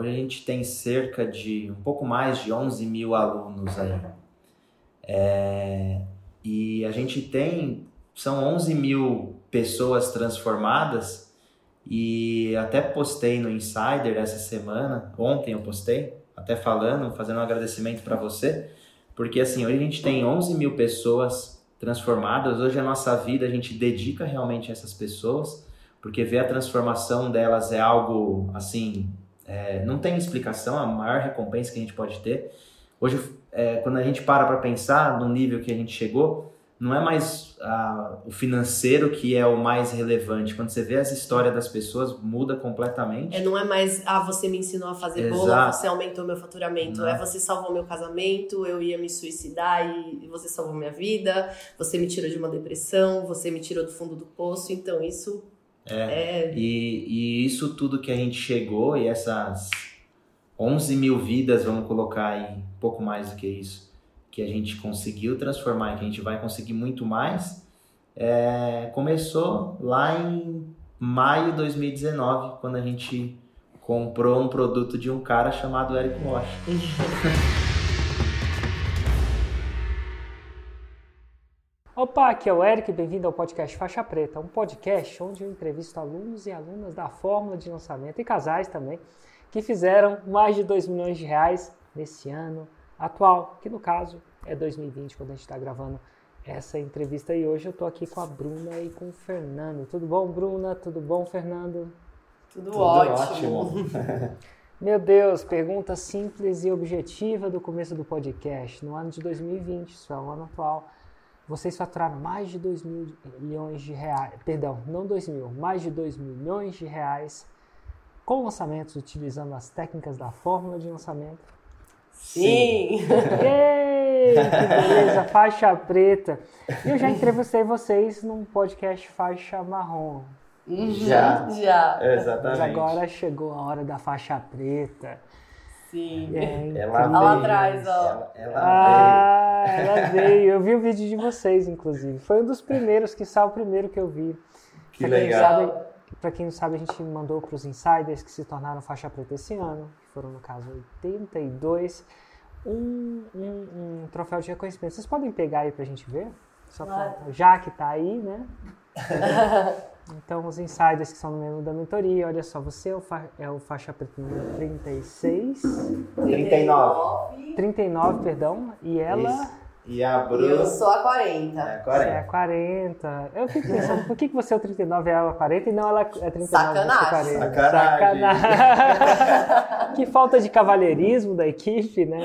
Hoje a gente tem cerca de um pouco mais de 11 mil alunos aí. É, e a gente tem, são 11 mil pessoas transformadas e até postei no Insider essa semana, ontem eu postei, até falando, fazendo um agradecimento para você, porque assim, hoje a gente tem 11 mil pessoas transformadas, hoje a nossa vida a gente dedica realmente a essas pessoas, porque ver a transformação delas é algo assim, é, não tem explicação, a maior recompensa que a gente pode ter. Hoje, é, quando a gente para para pensar no nível que a gente chegou, não é mais ah, o financeiro que é o mais relevante. Quando você vê as histórias das pessoas, muda completamente. É, não é mais, ah, você me ensinou a fazer Exato. bolo, você aumentou meu faturamento. Não. É você salvou meu casamento, eu ia me suicidar e você salvou minha vida, você me tirou de uma depressão, você me tirou do fundo do poço. Então, isso é. é... E, e isso tudo que a gente chegou e essas 11 mil vidas, vamos colocar aí, um pouco mais do que isso que a gente conseguiu transformar e que a gente vai conseguir muito mais, é, começou lá em maio de 2019, quando a gente comprou um produto de um cara chamado Eric Rocha. Opa, aqui é o Eric, bem-vindo ao podcast Faixa Preta, um podcast onde eu entrevisto alunos e alunas da fórmula de lançamento e casais também, que fizeram mais de 2 milhões de reais nesse ano atual, que no caso é 2020, quando a gente está gravando essa entrevista. E hoje eu estou aqui com a Bruna e com o Fernando. Tudo bom, Bruna? Tudo bom, Fernando? Tudo, Tudo ótimo. ótimo. Meu Deus, pergunta simples e objetiva do começo do podcast. No ano de 2020, isso é o ano atual, vocês faturaram mais de 2 milhões de reais, perdão, não 2 mil, mais de 2 milhões de reais com lançamentos utilizando as técnicas da fórmula de lançamento Sim! Yay, que beleza, faixa preta. E eu já entrevistei vocês num podcast faixa marrom. Uhum, já, já. Exatamente. Mas agora chegou a hora da faixa preta. Sim. É, ela veio, lá atrás, ó. Ela, ela ah, veio. ela veio. Eu vi o vídeo de vocês, inclusive. Foi um dos primeiros, que saiu o primeiro que eu vi. Que pra legal. Para quem não sabe, a gente mandou para os insiders que se tornaram faixa preta esse ano foram no caso 82, um, um, um troféu de reconhecimento. Vocês podem pegar aí pra gente ver? Só pra, já que tá aí, né? então, os insiders que são no menu da mentoria, olha só, você é o, fa é o faixa preta número 36. 39. 39, perdão. E ela. Isso. E a Bruna. Eu sou a 40. É a 40. Você é a 40. Eu fico pensando, por que, que você é o 39 e ela é a 40 e não ela é 39 Sacanagem. e 40? Sacanagem. Sacanagem. que falta de cavalheirismo da equipe, né?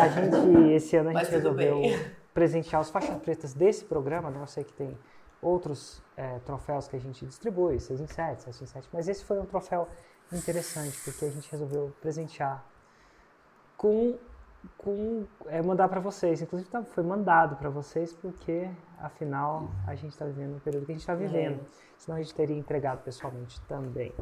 A gente, esse ano, a gente resolveu bem. presentear os faixas pretas desse programa, né? Eu sei que tem outros é, troféus que a gente distribui, 6 em 7, 7 em 7, mas esse foi um troféu interessante, porque a gente resolveu presentear com com é, mandar para vocês. Inclusive tá, foi mandado para vocês porque, afinal, a gente está vivendo o período que a gente está vivendo. É. Senão a gente teria entregado pessoalmente também.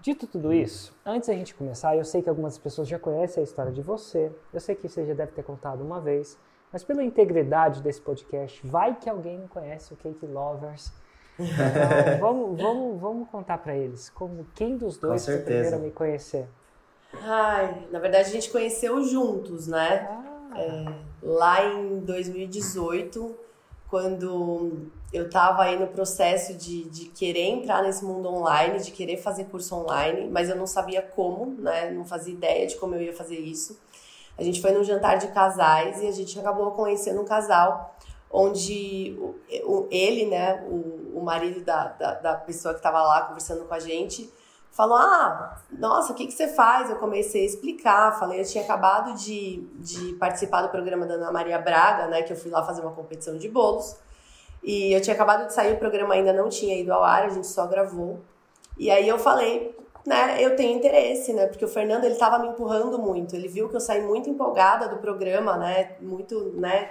Dito tudo isso, antes da gente começar, eu sei que algumas pessoas já conhecem a história de você, eu sei que você já deve ter contado uma vez, mas pela integridade desse podcast, vai que alguém não conhece o Cake Lovers. Então, vamos, vamos, vamos contar para eles como quem dos dois foi primeiro a me conhecer. Ai, na verdade a gente conheceu juntos, né? Ah. É, lá em 2018, quando eu tava aí no processo de, de querer entrar nesse mundo online, de querer fazer curso online, mas eu não sabia como, né? Não fazia ideia de como eu ia fazer isso. A gente foi num jantar de casais e a gente acabou conhecendo um casal onde o, ele, né, o, o marido da, da, da pessoa que estava lá conversando com a gente, falou: Ah, nossa, o que, que você faz? Eu comecei a explicar. Falei, eu tinha acabado de, de participar do programa da Ana Maria Braga, né? Que eu fui lá fazer uma competição de bolos. E eu tinha acabado de sair, o programa ainda não tinha ido ao ar, a gente só gravou. E aí eu falei, né, eu tenho interesse, né? Porque o Fernando, ele tava me empurrando muito. Ele viu que eu saí muito empolgada do programa, né? Muito, né?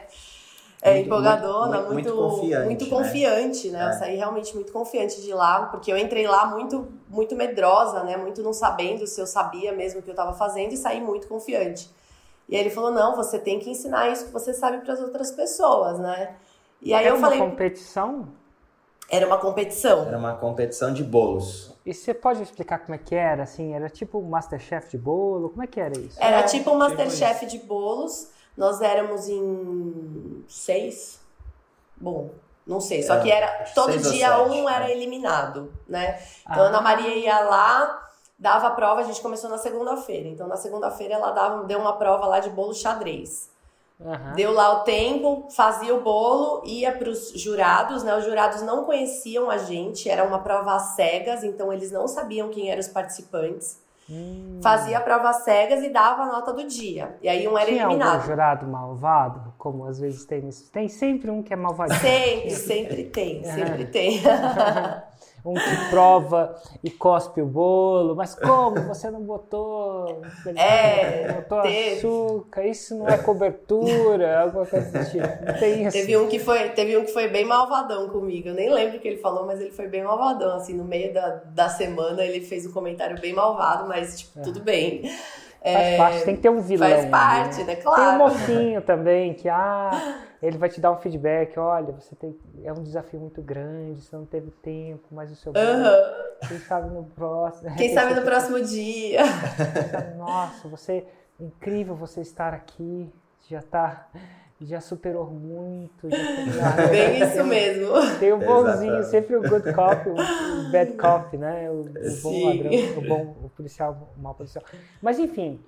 é, muito, empolgadona, muito, muito, muito confiante. Muito confiante né? né? É. Eu saí realmente muito confiante de lá, porque eu entrei lá muito, muito medrosa, né? Muito não sabendo se eu sabia mesmo o que eu estava fazendo e saí muito confiante. E aí ele falou: não, você tem que ensinar isso que você sabe para as outras pessoas, né? E aí é eu uma falei. competição? Era uma competição. Era uma competição de bolos. E você pode explicar como é que era? Assim, era tipo um Masterchef de bolo? Como é que era isso? Era tipo um tipo Masterchef de bolos. Nós éramos em seis. Bom, não sei. Só que era todo dia um era né? eliminado, né? Então ah. a Ana Maria ia lá, dava a prova. A gente começou na segunda-feira. Então na segunda-feira ela dava, deu uma prova lá de bolo xadrez. Uhum. Deu lá o tempo, fazia o bolo, ia para os jurados, né? Os jurados não conheciam a gente, era uma prova às cegas, então eles não sabiam quem eram os participantes. Hum. Fazia a prova às cegas e dava a nota do dia. E aí um era Tinha eliminado. Algum jurado malvado, como às vezes tem Tem sempre um que é malvadinho. Sempre, sempre tem, sempre tem. um que prova e cospe o bolo, mas como você não botou, é, botou teve. açúcar, isso não é cobertura, alguma coisa do tipo. Não tem isso. Teve um que foi, teve um que foi bem malvadão comigo. Eu nem lembro o que ele falou, mas ele foi bem malvadão assim, no meio da, da semana ele fez um comentário bem malvado, mas tipo, é. tudo bem. Faz é, parte, tem que ter um vilão. Faz parte, né? né? Claro. Tem um mocinho também que, ah, ele vai te dar um feedback, olha, você tem, é um desafio muito grande, você não teve tempo, mas o seu uhum. quem sabe no próximo. Quem sabe no próximo dia. Sabe, Nossa, você incrível você estar aqui, já tá já superou muito. Já Bem isso mesmo. Tem o bonzinho, sempre o good cop, o bad cop, né? O, o bom ladrão, o bom o policial, o mau policial. Mas enfim,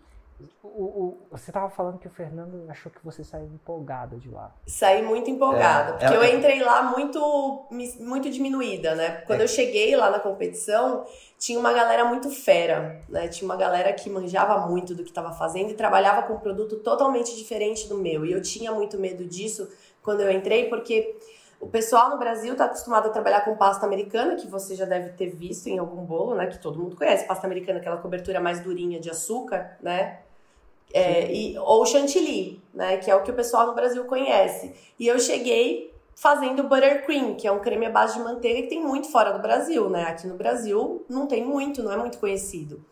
o, o, você estava falando que o Fernando achou que você saiu empolgada de lá. Saí muito empolgada, é, porque ela... eu entrei lá muito, muito diminuída, né? Quando é. eu cheguei lá na competição, tinha uma galera muito fera, né? Tinha uma galera que manjava muito do que estava fazendo e trabalhava com um produto totalmente diferente do meu. E eu tinha muito medo disso quando eu entrei, porque o pessoal no Brasil está acostumado a trabalhar com pasta americana, que você já deve ter visto em algum bolo, né? Que todo mundo conhece. Pasta americana, aquela cobertura mais durinha de açúcar, né? É, e, ou chantilly, né? Que é o que o pessoal no Brasil conhece. E eu cheguei fazendo buttercream, que é um creme à base de manteiga que tem muito fora do Brasil, né? Aqui no Brasil não tem muito, não é muito conhecido.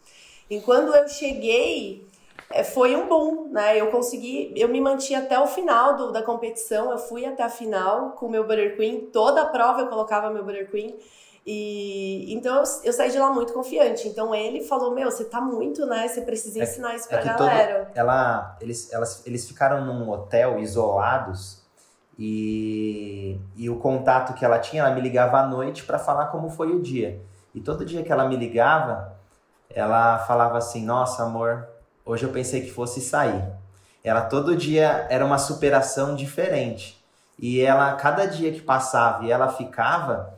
E quando eu cheguei, foi um boom, né? Eu consegui, eu me mantive até o final do, da competição, eu fui até a final com o meu buttercream, toda a prova eu colocava meu buttercream. E então eu, eu, saí de lá muito confiante. Então ele falou: Meu, você tá muito, né? Você precisa é ensinar é, isso pra é galera. Todo, ela, eles, elas, eles ficaram num hotel isolados e, e o contato que ela tinha, ela me ligava à noite para falar como foi o dia. E todo dia que ela me ligava, ela falava assim: Nossa, amor, hoje eu pensei que fosse sair. Ela todo dia era uma superação diferente. E ela, cada dia que passava e ela ficava,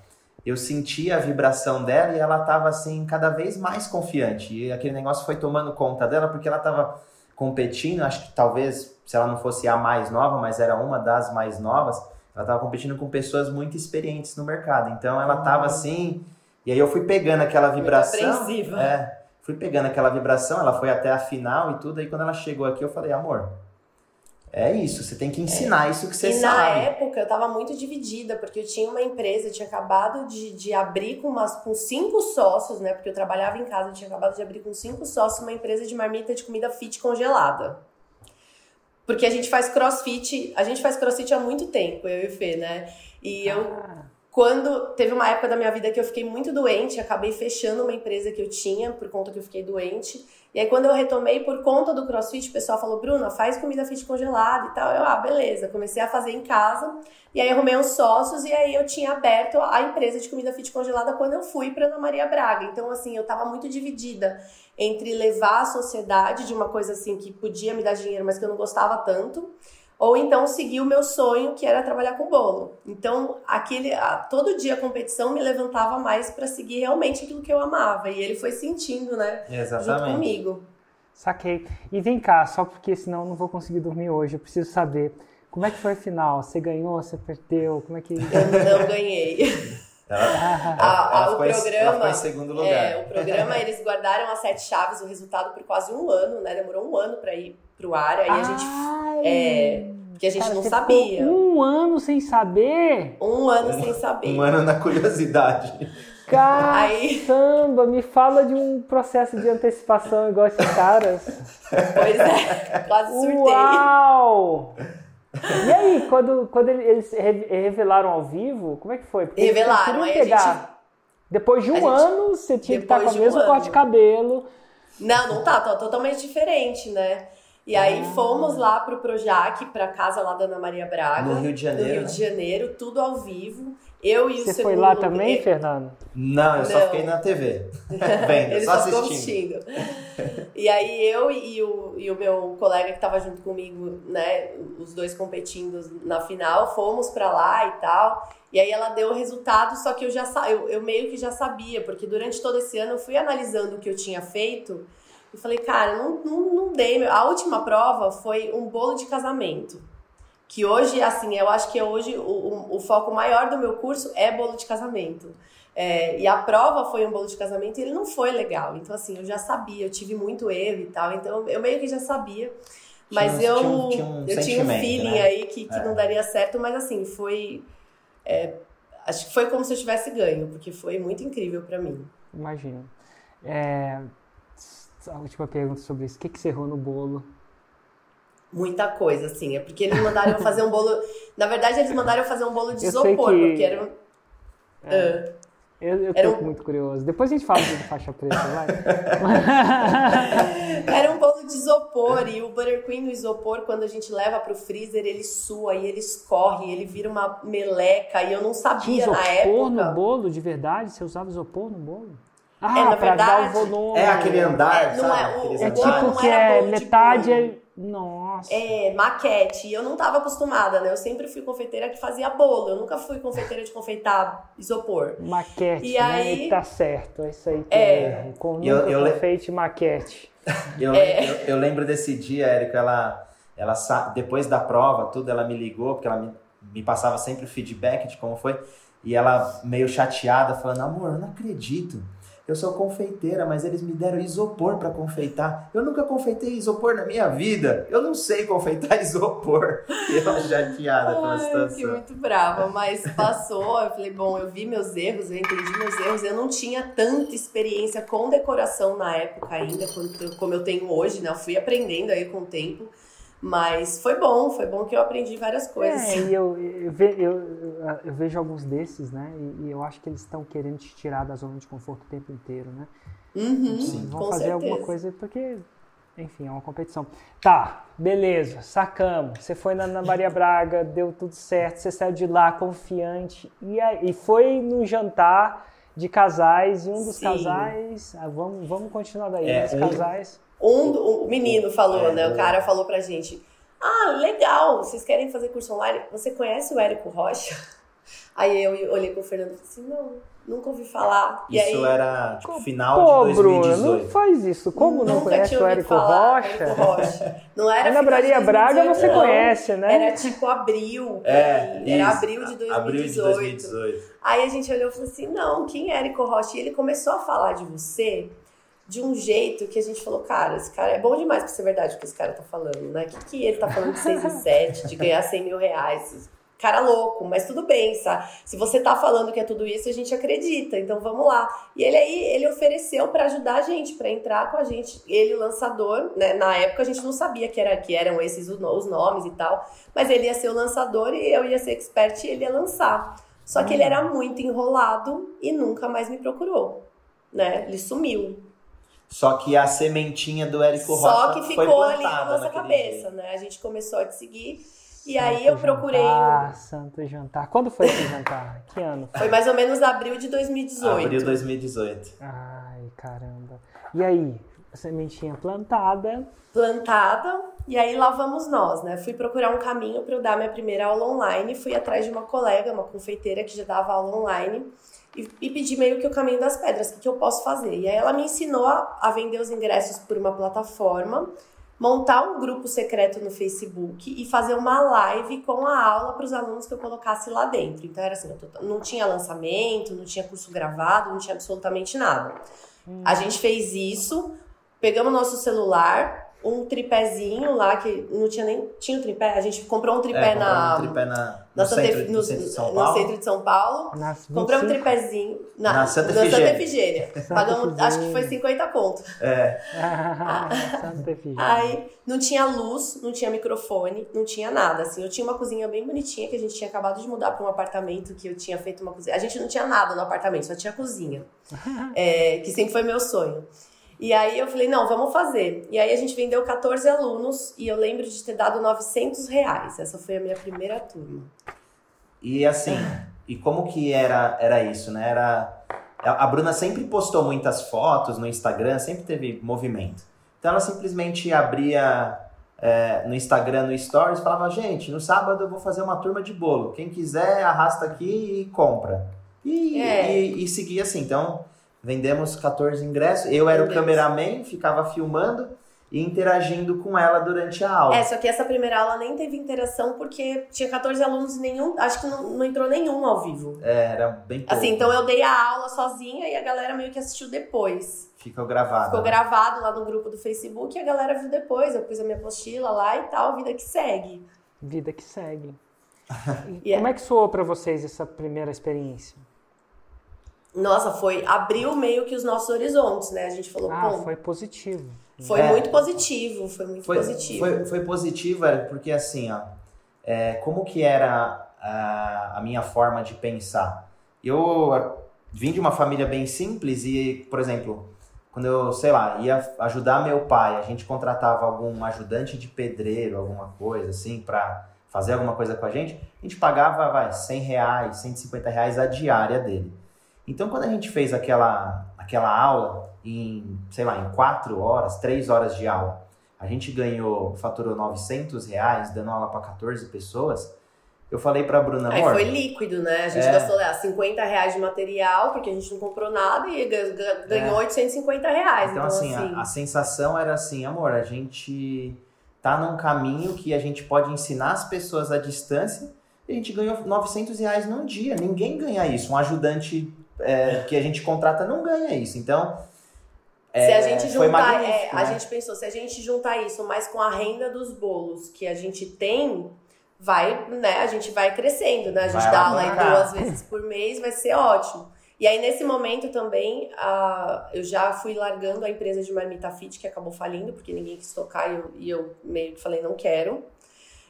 eu sentia a vibração dela e ela estava assim cada vez mais confiante. E aquele negócio foi tomando conta dela porque ela estava competindo, acho que talvez se ela não fosse a mais nova, mas era uma das mais novas, ela estava competindo com pessoas muito experientes no mercado. Então ela estava uhum. assim, e aí eu fui pegando aquela vibração. Muito é, fui pegando aquela vibração, ela foi até a final e tudo, aí quando ela chegou aqui eu falei, amor, é isso, você tem que ensinar é. isso que você e sabe. na época eu tava muito dividida, porque eu tinha uma empresa, eu tinha acabado de, de abrir com, umas, com cinco sócios, né? Porque eu trabalhava em casa, eu tinha acabado de abrir com cinco sócios uma empresa de marmita de comida fit congelada. Porque a gente faz crossfit, a gente faz crossfit há muito tempo, eu e o Fê, né? E eu, ah. Quando teve uma época da minha vida que eu fiquei muito doente, acabei fechando uma empresa que eu tinha por conta que eu fiquei doente. E aí, quando eu retomei por conta do crossfit, o pessoal falou: Bruna, faz comida fit congelada e tal. Eu, ah, beleza. Comecei a fazer em casa. E aí, arrumei uns sócios. E aí, eu tinha aberto a empresa de comida fit congelada quando eu fui para Ana Maria Braga. Então, assim, eu tava muito dividida entre levar a sociedade de uma coisa assim que podia me dar dinheiro, mas que eu não gostava tanto ou então seguir o meu sonho, que era trabalhar com bolo. Então, aquele a, todo dia a competição me levantava mais para seguir realmente aquilo que eu amava. E ele foi sentindo, né? Exatamente. Junto comigo. Saquei. E vem cá, só porque senão eu não vou conseguir dormir hoje, eu preciso saber. Como é que foi a final? Você ganhou, você perdeu? Como é que. Eu não ganhei. Ela, ela, a, a, o programa, ela ficou em segundo lugar. É, o programa, eles guardaram as sete chaves, o resultado por quase um ano, né? Demorou um ano para ir pro ar. Aí a gente. É, que a gente Cara, não sabia. Um ano sem saber? Um ano sem saber. Um ano na curiosidade. Caramba, me fala de um processo de antecipação igual esses caras. Pois é, quase surtei. Uau! E aí, quando, quando eles revelaram ao vivo, como é que foi? Porque revelaram, aí pegar... a gente... Depois de um ano, você tinha que estar com o mesmo um corte de cabelo. Não, não tá, tá totalmente diferente, né? E aí ah. fomos lá pro Projac, pra casa lá da Ana Maria Braga. No Rio de Janeiro. No Rio de Janeiro, tudo ao vivo. Eu e o Você foi lá também, Fernando? Não, eu só fiquei na TV. Vendo, Ele só, só assistindo. e aí eu e o, e o meu colega que tava junto comigo, né, os dois competindo na final, fomos pra lá e tal. E aí ela deu o resultado, só que eu já eu, eu meio que já sabia, porque durante todo esse ano eu fui analisando o que eu tinha feito e falei, cara, não, não, não dei. A última prova foi um bolo de casamento. Que hoje, assim, eu acho que hoje o, o, foco maior do meu curso é bolo de casamento. É, e a prova foi um bolo de casamento e ele não foi legal. Então, assim, eu já sabia, eu tive muito erro e tal. Então, eu meio que já sabia. Mas tinha, eu, tinha um, tinha um, eu tinha um feeling né? aí que, que é. não daria certo. Mas, assim, foi. É, acho que foi como se eu tivesse ganho, porque foi muito incrível para mim. Imagino. É, a última pergunta sobre isso. O que, que você errou no bolo? Muita coisa, assim. É porque eles mandaram fazer um bolo. Na verdade, eles mandaram fazer um bolo de isopor, que... porque era. É. Uh, eu, eu tô um... muito curioso. Depois a gente fala de faixa preta, vai. Era um bolo de isopor e o buttercream no isopor, quando a gente leva pro freezer, ele sua e ele escorre, ele vira uma meleca e eu não sabia na época. isopor no bolo, de verdade? Você usava isopor no bolo? Ah, é, na verdade, É aquele andar, é, não é, o, é tipo que é metade é... Nossa. É, maquete. E eu não estava acostumada, né? Eu sempre fui confeiteira que fazia bolo. Eu nunca fui confeiteira de confeitar isopor. Maquete, e né? aí... tá certo. É isso aí que é. é. Com eu, eu confeite maquete. Eu, é. eu, eu, lembro desse dia, Érico, ela, ela depois da prova, tudo, ela me ligou, porque ela me, me passava sempre o feedback de como foi. E ela meio chateada, falando, amor, eu não acredito eu sou confeiteira, mas eles me deram isopor para confeitar. Eu nunca confeitei isopor na minha vida. Eu não sei confeitar isopor. E eu chateada pela situação. Eu fiquei muito brava, mas passou. Eu falei, bom, eu vi meus erros, eu entendi meus erros. Eu não tinha tanta experiência com decoração na época ainda, como eu tenho hoje, né? Eu fui aprendendo aí com o tempo. Mas foi bom, foi bom que eu aprendi várias coisas. É, e eu, eu, ve, eu, eu, vejo alguns desses, né? E, e eu acho que eles estão querendo te tirar da zona de conforto o tempo inteiro, né? Uhum, Sim, vão fazer certeza. alguma coisa porque, enfim, é uma competição. Tá, beleza, sacamos. Você foi na, na Maria Braga, deu tudo certo, você saiu de lá confiante e, e foi no jantar de casais e um dos Sim. casais. Ah, vamos, vamos continuar daí. É, um dos casais. Um, um menino falou, né? O cara falou pra gente: Ah, legal, vocês querem fazer curso online? Você conhece o Érico Rocha? Aí eu olhei pro Fernando e falei assim: Não, nunca ouvi falar. Isso aí, era tipo, final Pô, de 2018. Bruno, não faz isso. Como não conhece o Érico Rocha? Érico Rocha? Não era Na Braria Braga você não. conhece, né? Era tipo abril. É, era abril de 2018. Abril de 2018. Aí a gente olhou e falou assim: Não, quem é Érico Rocha? E ele começou a falar de você de um jeito que a gente falou, cara, esse cara é bom demais pra ser verdade o que esse cara tá falando, né? O que, que ele tá falando de 6 e 7, de ganhar 100 mil reais? Cara louco, mas tudo bem, sabe? Se você tá falando que é tudo isso, a gente acredita, então vamos lá. E ele aí, ele ofereceu para ajudar a gente, para entrar com a gente. Ele, o lançador, né? Na época a gente não sabia que, era, que eram esses os nomes e tal, mas ele ia ser o lançador e eu ia ser expert e ele ia lançar. Só que ele era muito enrolado e nunca mais me procurou, né? Ele sumiu. Só que a sementinha do Érico Rocha Só que ficou ali na nossa cabeça, dia. né? A gente começou a te seguir. E Santo aí eu procurei. Um... Santo jantar. Quando foi esse jantar? Que ano? Foi mais ou menos abril de 2018. Abril de 2018. Ai, caramba. E aí, a sementinha plantada. Plantada. E aí lá vamos nós, né? Fui procurar um caminho para eu dar minha primeira aula online. Fui atrás de uma colega, uma confeiteira que já dava aula online e, e pedi meio que o caminho das pedras, o que, que eu posso fazer. E aí ela me ensinou a, a vender os ingressos por uma plataforma, montar um grupo secreto no Facebook e fazer uma live com a aula para os alunos que eu colocasse lá dentro. Então era assim, não tinha lançamento, não tinha curso gravado, não tinha absolutamente nada. Hum. A gente fez isso, pegamos nosso celular, um tripézinho lá, que não tinha nem. Tinha um tripé? A gente comprou um tripé é, na. Um tripé na no, centro, no, no, centro de São Paulo. No centro de São Paulo. Compramos um tripézinho na, na Santa Efigênia. Santa Efigênia. Pagamos, acho que foi 50 conto. É. Santa Efigênia. Aí não tinha luz, não tinha microfone, não tinha nada. Assim, eu tinha uma cozinha bem bonitinha que a gente tinha acabado de mudar para um apartamento que eu tinha feito uma cozinha. A gente não tinha nada no apartamento, só tinha cozinha. É, que sempre foi meu sonho. E aí eu falei, não, vamos fazer. E aí a gente vendeu 14 alunos e eu lembro de ter dado 900 reais. Essa foi a minha primeira turma. E assim, e como que era, era isso, né? Era, a Bruna sempre postou muitas fotos no Instagram, sempre teve movimento. Então ela simplesmente abria é, no Instagram, no Stories, falava, gente, no sábado eu vou fazer uma turma de bolo. Quem quiser, arrasta aqui e compra. E, é. e, e seguia assim. Então, vendemos 14 ingressos. Eu era o cameraman, ficava filmando e interagindo com ela durante a aula. É, só que essa primeira aula nem teve interação porque tinha 14 alunos e nenhum, acho que não, não entrou nenhum ao vivo. É, era bem pouco. Assim, então eu dei a aula sozinha e a galera meio que assistiu depois. Ficou gravado. Ficou né? gravado lá no grupo do Facebook e a galera viu depois. Eu pus a minha apostila lá e tal, vida que segue. Vida que segue. yeah. Como é que soou para vocês essa primeira experiência? Nossa, foi abriu meio que os nossos horizontes, né? A gente falou, ah, pô, foi positivo. Foi é, muito positivo, foi muito foi, positivo. Foi, foi positivo, era porque assim, ó, é, como que era a, a, minha forma de pensar? Eu vim de uma família bem simples e, por exemplo, quando eu, sei lá, ia ajudar meu pai, a gente contratava algum ajudante de pedreiro, alguma coisa assim, para fazer alguma coisa com a gente, a gente pagava, vai, 100 reais, 150 reais a diária dele. Então, quando a gente fez aquela, aquela aula em, sei lá, em quatro horas, três horas de aula, a gente ganhou, faturou 900 reais, dando aula para 14 pessoas. Eu falei pra Bruna, amor... Aí foi líquido, né? A gente é... gastou lá 50 reais de material, porque a gente não comprou nada, e ganhou é... 850 reais. Então, então assim, assim... A, a sensação era assim, amor, a gente tá num caminho que a gente pode ensinar as pessoas à distância, e a gente ganhou 900 reais num dia. Ninguém ganha isso. Um ajudante é, que a gente contrata não ganha isso. Então, é, se a gente juntar, é, a né? gente pensou, se a gente juntar isso mais com a renda dos bolos que a gente tem, vai, né? A gente vai crescendo, né? A gente vai dá aula aí duas vezes por mês, vai ser ótimo. E aí, nesse momento também, uh, eu já fui largando a empresa de marmita fit, que acabou falindo, porque ninguém quis tocar e eu, e eu meio que falei, não quero.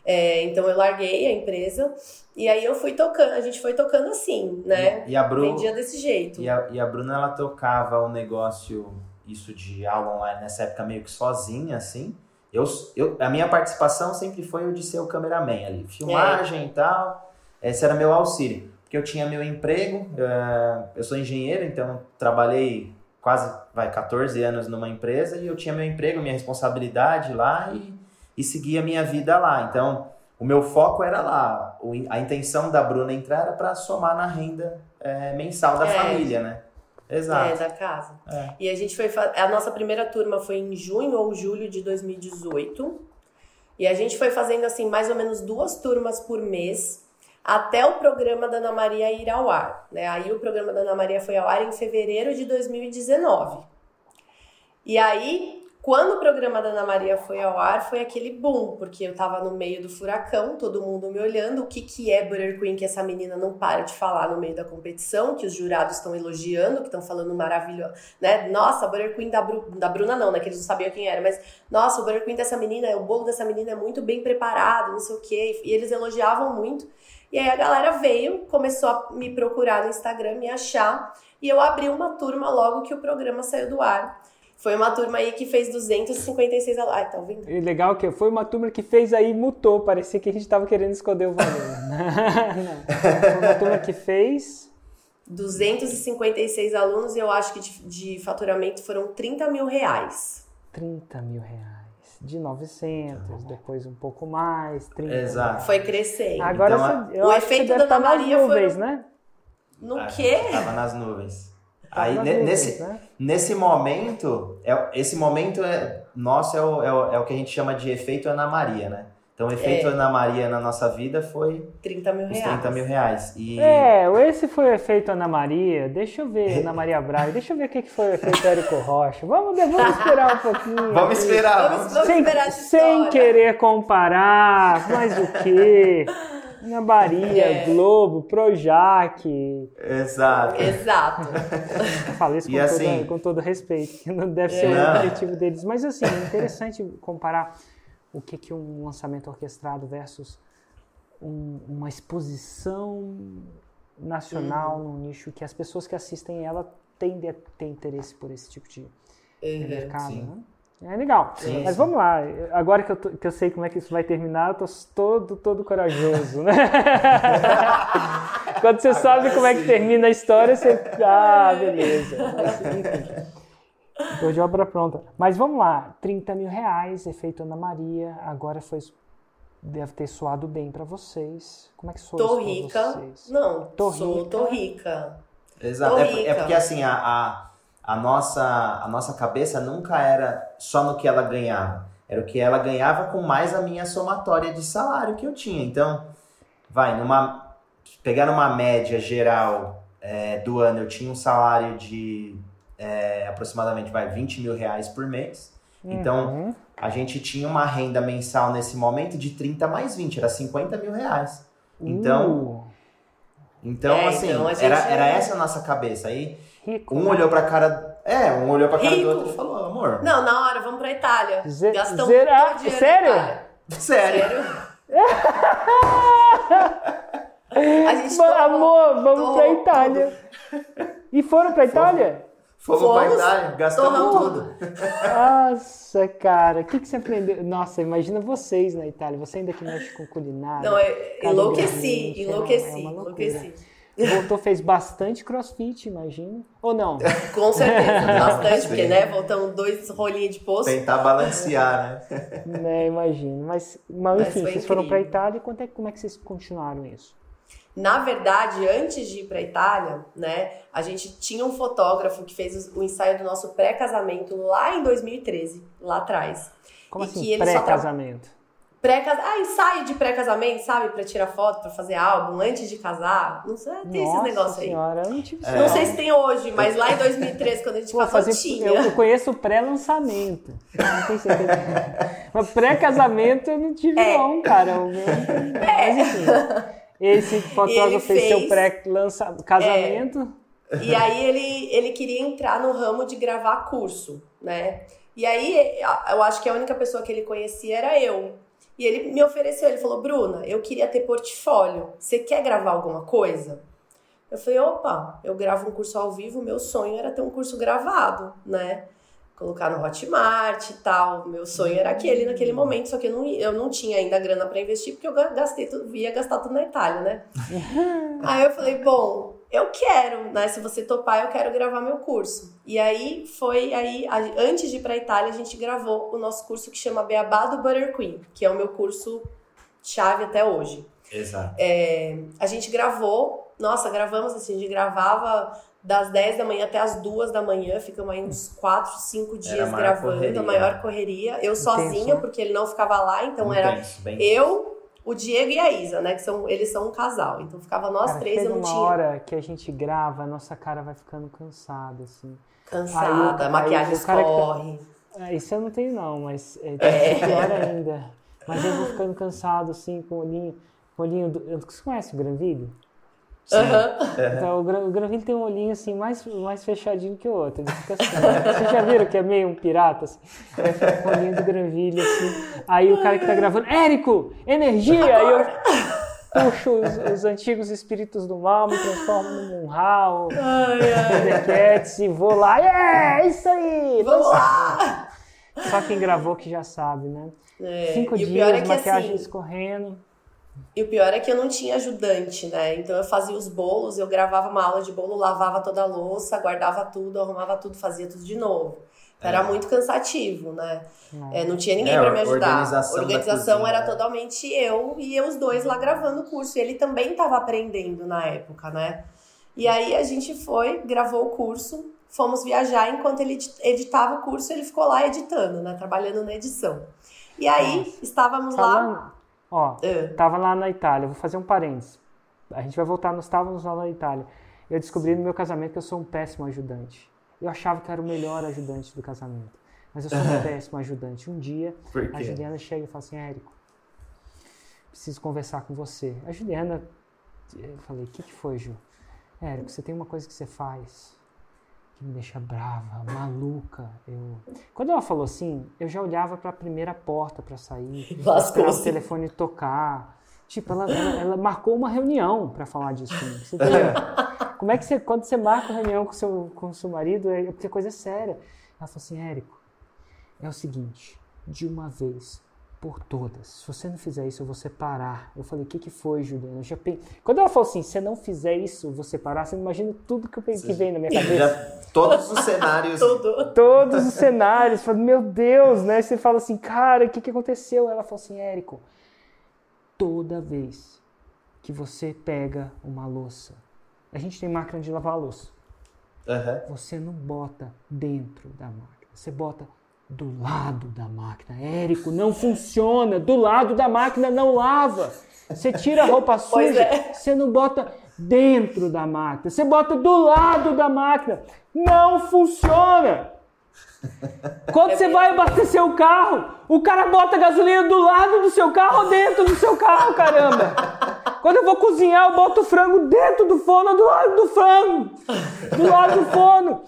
É, então eu larguei a empresa e aí eu fui tocando, a gente foi tocando assim, né? E, e a Bruna, Vendia desse jeito. E a, e a Bruna, ela tocava o negócio, isso de aula online nessa época meio que sozinha, assim. Eu, eu, a minha participação sempre foi o de ser o cameraman ali, filmagem é. e tal. Esse era meu auxílio. Porque eu tinha meu emprego, uh, eu sou engenheiro, então trabalhei quase vai 14 anos numa empresa e eu tinha meu emprego, minha responsabilidade lá e e seguir a minha vida lá. Então, o meu foco era lá. A intenção da Bruna entrar era para somar na renda é, mensal da é. família, né? Exato. É, da casa. É. E a gente foi. A nossa primeira turma foi em junho ou julho de 2018. E a gente foi fazendo, assim, mais ou menos duas turmas por mês até o programa da Ana Maria ir ao ar. Né? Aí o programa da Ana Maria foi ao ar em fevereiro de 2019. E aí quando o programa da Ana Maria foi ao ar, foi aquele boom, porque eu tava no meio do furacão, todo mundo me olhando, o que que é Butter Queen, que essa menina não para de falar no meio da competição, que os jurados estão elogiando, que estão falando maravilhoso, né? Nossa, Butter Queen da, Bru da Bruna não, né? Que eles não sabiam quem era, mas nossa, o Butter Queen dessa menina, o bolo dessa menina é muito bem preparado, não sei o quê, e eles elogiavam muito. E aí a galera veio, começou a me procurar no Instagram, me achar, e eu abri uma turma logo que o programa saiu do ar. Foi uma turma aí que fez 256 alunos. Ai, tá ouvindo? E legal que foi uma turma que fez aí mutou. Parecia que a gente tava querendo esconder o valor. foi uma turma que fez. 256 alunos e eu acho que de, de faturamento foram 30 mil reais. 30 mil reais. De 900, depois um pouco mais, 30 Exato. Foi crescendo. Agora então, você, eu o acho efeito que você da Maria nuvens, foi... né? No ah, quê? Tava nas nuvens. Aí nesse, né? nesse momento, é, esse momento é, nosso é o, é, o, é o que a gente chama de efeito Ana Maria, né? Então, o efeito é. Ana Maria na nossa vida foi 30 mil reais. 30 mil reais. E... É, esse foi o efeito Ana Maria. Deixa eu ver, Ana Maria Braga. Deixa eu ver o que foi o efeito Érico Rocha. Vamos, vamos esperar um pouquinho. Vamos esperar. Vamos, vamos sem, esperar sem querer comparar, mas o quê? Ana Maria, é. Globo, Projac. Exato. Exato. Eu falei isso com, assim, todo, com todo respeito, que não deve ser é. o objetivo deles. Mas assim, é interessante comparar o que, que um lançamento orquestrado versus um, uma exposição nacional uhum. num nicho que as pessoas que assistem ela tendem a ter interesse por esse tipo de uhum, mercado, né? É legal. Sim, Mas sim. vamos lá. Agora que eu, tô, que eu sei como é que isso vai terminar, eu tô todo, todo corajoso, né? Quando você Agora sabe como é que termina a história, você. Ah, beleza. Mas, enfim. Tô de obra pronta. Mas vamos lá, 30 mil reais, efeito Ana Maria, agora foi deve ter soado bem para vocês. Como é que soa tô rica. vocês? Não, tô sou, rica. tô rica. Exato, tô é, rica. é, porque assim, a, a, a, nossa, a nossa cabeça nunca era só no que ela ganhava. Era o que ela ganhava com mais a minha somatória de salário que eu tinha. Então, vai, numa. Pegar uma média geral é, do ano, eu tinha um salário de é, aproximadamente vai 20 mil reais por mês. Então, uhum. a gente tinha uma renda mensal nesse momento de 30 mais 20, era 50 mil reais. Então, uh. então é, assim, então era, era é essa a nossa cabeça. Aí, Rico, um né? olhou pra cara. É, um olhou pra cara Rico. do outro e falou, amor. Não, na hora, vamos pra Itália. Z Gastamos zera... todo Sério? Sério? Sério? a gente Amor, vamos pra Itália. Tudo. E foram pra Itália? Fomos, Fomos pra Itália, gastamos tudo. Nossa, cara, o que, que você aprendeu? Nossa, imagina vocês na Itália, você ainda que mexe com culinária. Não, é, enlouqueci, enlouqueci, é enlouqueci. Voltou, fez bastante crossfit, imagina. Ou não? Com certeza, bastante, porque, né, voltamos dois rolinhos de poço. Tentar balancear, né? né, imagino. Mas, mas enfim, mas vocês foram pra Itália e é, como é que vocês continuaram isso? Na verdade, antes de ir para a Itália, né, a gente tinha um fotógrafo que fez o ensaio do nosso pré-casamento lá em 2013, lá atrás. Como e assim, pré-casamento? Pré ah, ensaio de pré-casamento, sabe? Para tirar foto, para fazer álbum, antes de casar. Não sei, tem Nossa esses negócios aí. Senhora, eu não tive é. Não sei se tem hoje, mas lá em 2013, quando a gente Pô, casou, fazer, tinha. Eu conheço o pré-lançamento. Não tenho certeza. mas pré-casamento eu não tive, é. não, cara. Eu, eu, é. Mas enfim. Esse fotógrafo fez, fez seu pré-casamento. É, e aí ele, ele queria entrar no ramo de gravar curso, né? E aí eu acho que a única pessoa que ele conhecia era eu. E ele me ofereceu, ele falou: Bruna, eu queria ter portfólio. Você quer gravar alguma coisa? Eu falei: opa, eu gravo um curso ao vivo, meu sonho era ter um curso gravado, né? colocar no Hotmart e tal. Meu sonho era aquele naquele momento, só que eu não, eu não tinha ainda grana para investir, porque eu gastei tudo, ia gastar tudo na Itália, né? aí eu falei, bom, eu quero, né? Se você topar, eu quero gravar meu curso. E aí foi aí, antes de ir pra Itália, a gente gravou o nosso curso que chama Beabá do Butter Queen, que é o meu curso chave até hoje. Exato. É, a gente gravou, nossa, gravamos assim, a gente gravava das 10 da manhã até as 2 da manhã, ficamos aí uns 4, 5 dias a gravando, correria. a maior correria. Eu Intenso, sozinha, né? porque ele não ficava lá, então Intenso, era eu, o Diego e a Isa, né? Que são, eles são um casal. Então ficava nós cara, três, eu não uma tinha. hora que a gente grava, a nossa cara vai ficando cansada, assim. Cansada, aí, a maquiagem escorre. Tá... Isso eu não tenho, não, mas é, é. pior ainda. Mas eu vou ficando cansado, assim, com o olhinho. Com o olhinho do... Você conhece o Granville? Uhum. Então, o, Granville tem um olhinho assim mais, mais fechadinho que o outro. Ele fica assim. Vocês já viram que é meio um pirata? Assim? Aí fica com o olhinho do Granville assim. Aí o cara que tá gravando, Érico, energia! Aí eu puxo os, os, antigos espíritos do mal, me transformo num Munhal, Thundercats e vou lá. É, isso aí! Vamos lá! Só quem gravou que já sabe, né? É, Cinco dias, é maquiagem assim, escorrendo. E o pior é que eu não tinha ajudante, né? Então eu fazia os bolos, eu gravava uma aula de bolo, lavava toda a louça, guardava tudo, arrumava tudo, fazia tudo de novo. Então, é. Era muito cansativo, né? É, não tinha ninguém é, para me ajudar. Organização a organização cozinha, era né? totalmente eu e eu os dois lá gravando o curso. E ele também estava aprendendo na época, né? E aí a gente foi, gravou o curso, fomos viajar. Enquanto ele editava o curso, ele ficou lá editando, né? Trabalhando na edição. E aí estávamos falando, lá Ó, uh. tava lá na Itália, vou fazer um parênteses. A gente vai voltar, nós estávamos lá na Itália. Eu descobri no meu casamento que eu sou um péssimo ajudante. Eu achava que era o melhor ajudante do casamento. Mas eu sou um péssimo ajudante. Um dia, a Juliana chega e fala assim, Érico, preciso conversar com você. A Juliana, eu falei, o que, que foi, Ju? Érico, você tem uma coisa que você faz me deixa brava, maluca. Eu... Quando ela falou assim, eu já olhava para a primeira porta para sair, esperava o telefone tocar. Tipo, ela, ela, ela marcou uma reunião para falar disso. Você Como é que você, quando você marca uma reunião com seu, com seu marido, é porque a coisa é séria. Ela falou assim, Érico, é o seguinte, de uma vez por todas. Se você não fizer isso, eu vou separar. Eu falei, o que, que foi, Juliana? Eu já pe... Quando ela falou assim, se não fizer isso, eu vou separar, você imagina tudo que, eu, que vem na minha cabeça. Já, todos os cenários. Todos os cenários. Falei, meu Deus, né? Você fala assim, cara, o que, que aconteceu? Ela falou assim, Érico, toda vez que você pega uma louça, a gente tem máquina de lavar a louça. Uhum. Você não bota dentro da máquina, você bota do lado da máquina. Érico, não funciona. Do lado da máquina não lava. Você tira a roupa suja, é. você não bota dentro da máquina. Você bota do lado da máquina. Não funciona. Quando é você vai abastecer o carro, o cara bota gasolina do lado do seu carro ou dentro do seu carro, caramba. Quando eu vou cozinhar, eu boto o frango dentro do forno, do lado do frango. Do lado do forno.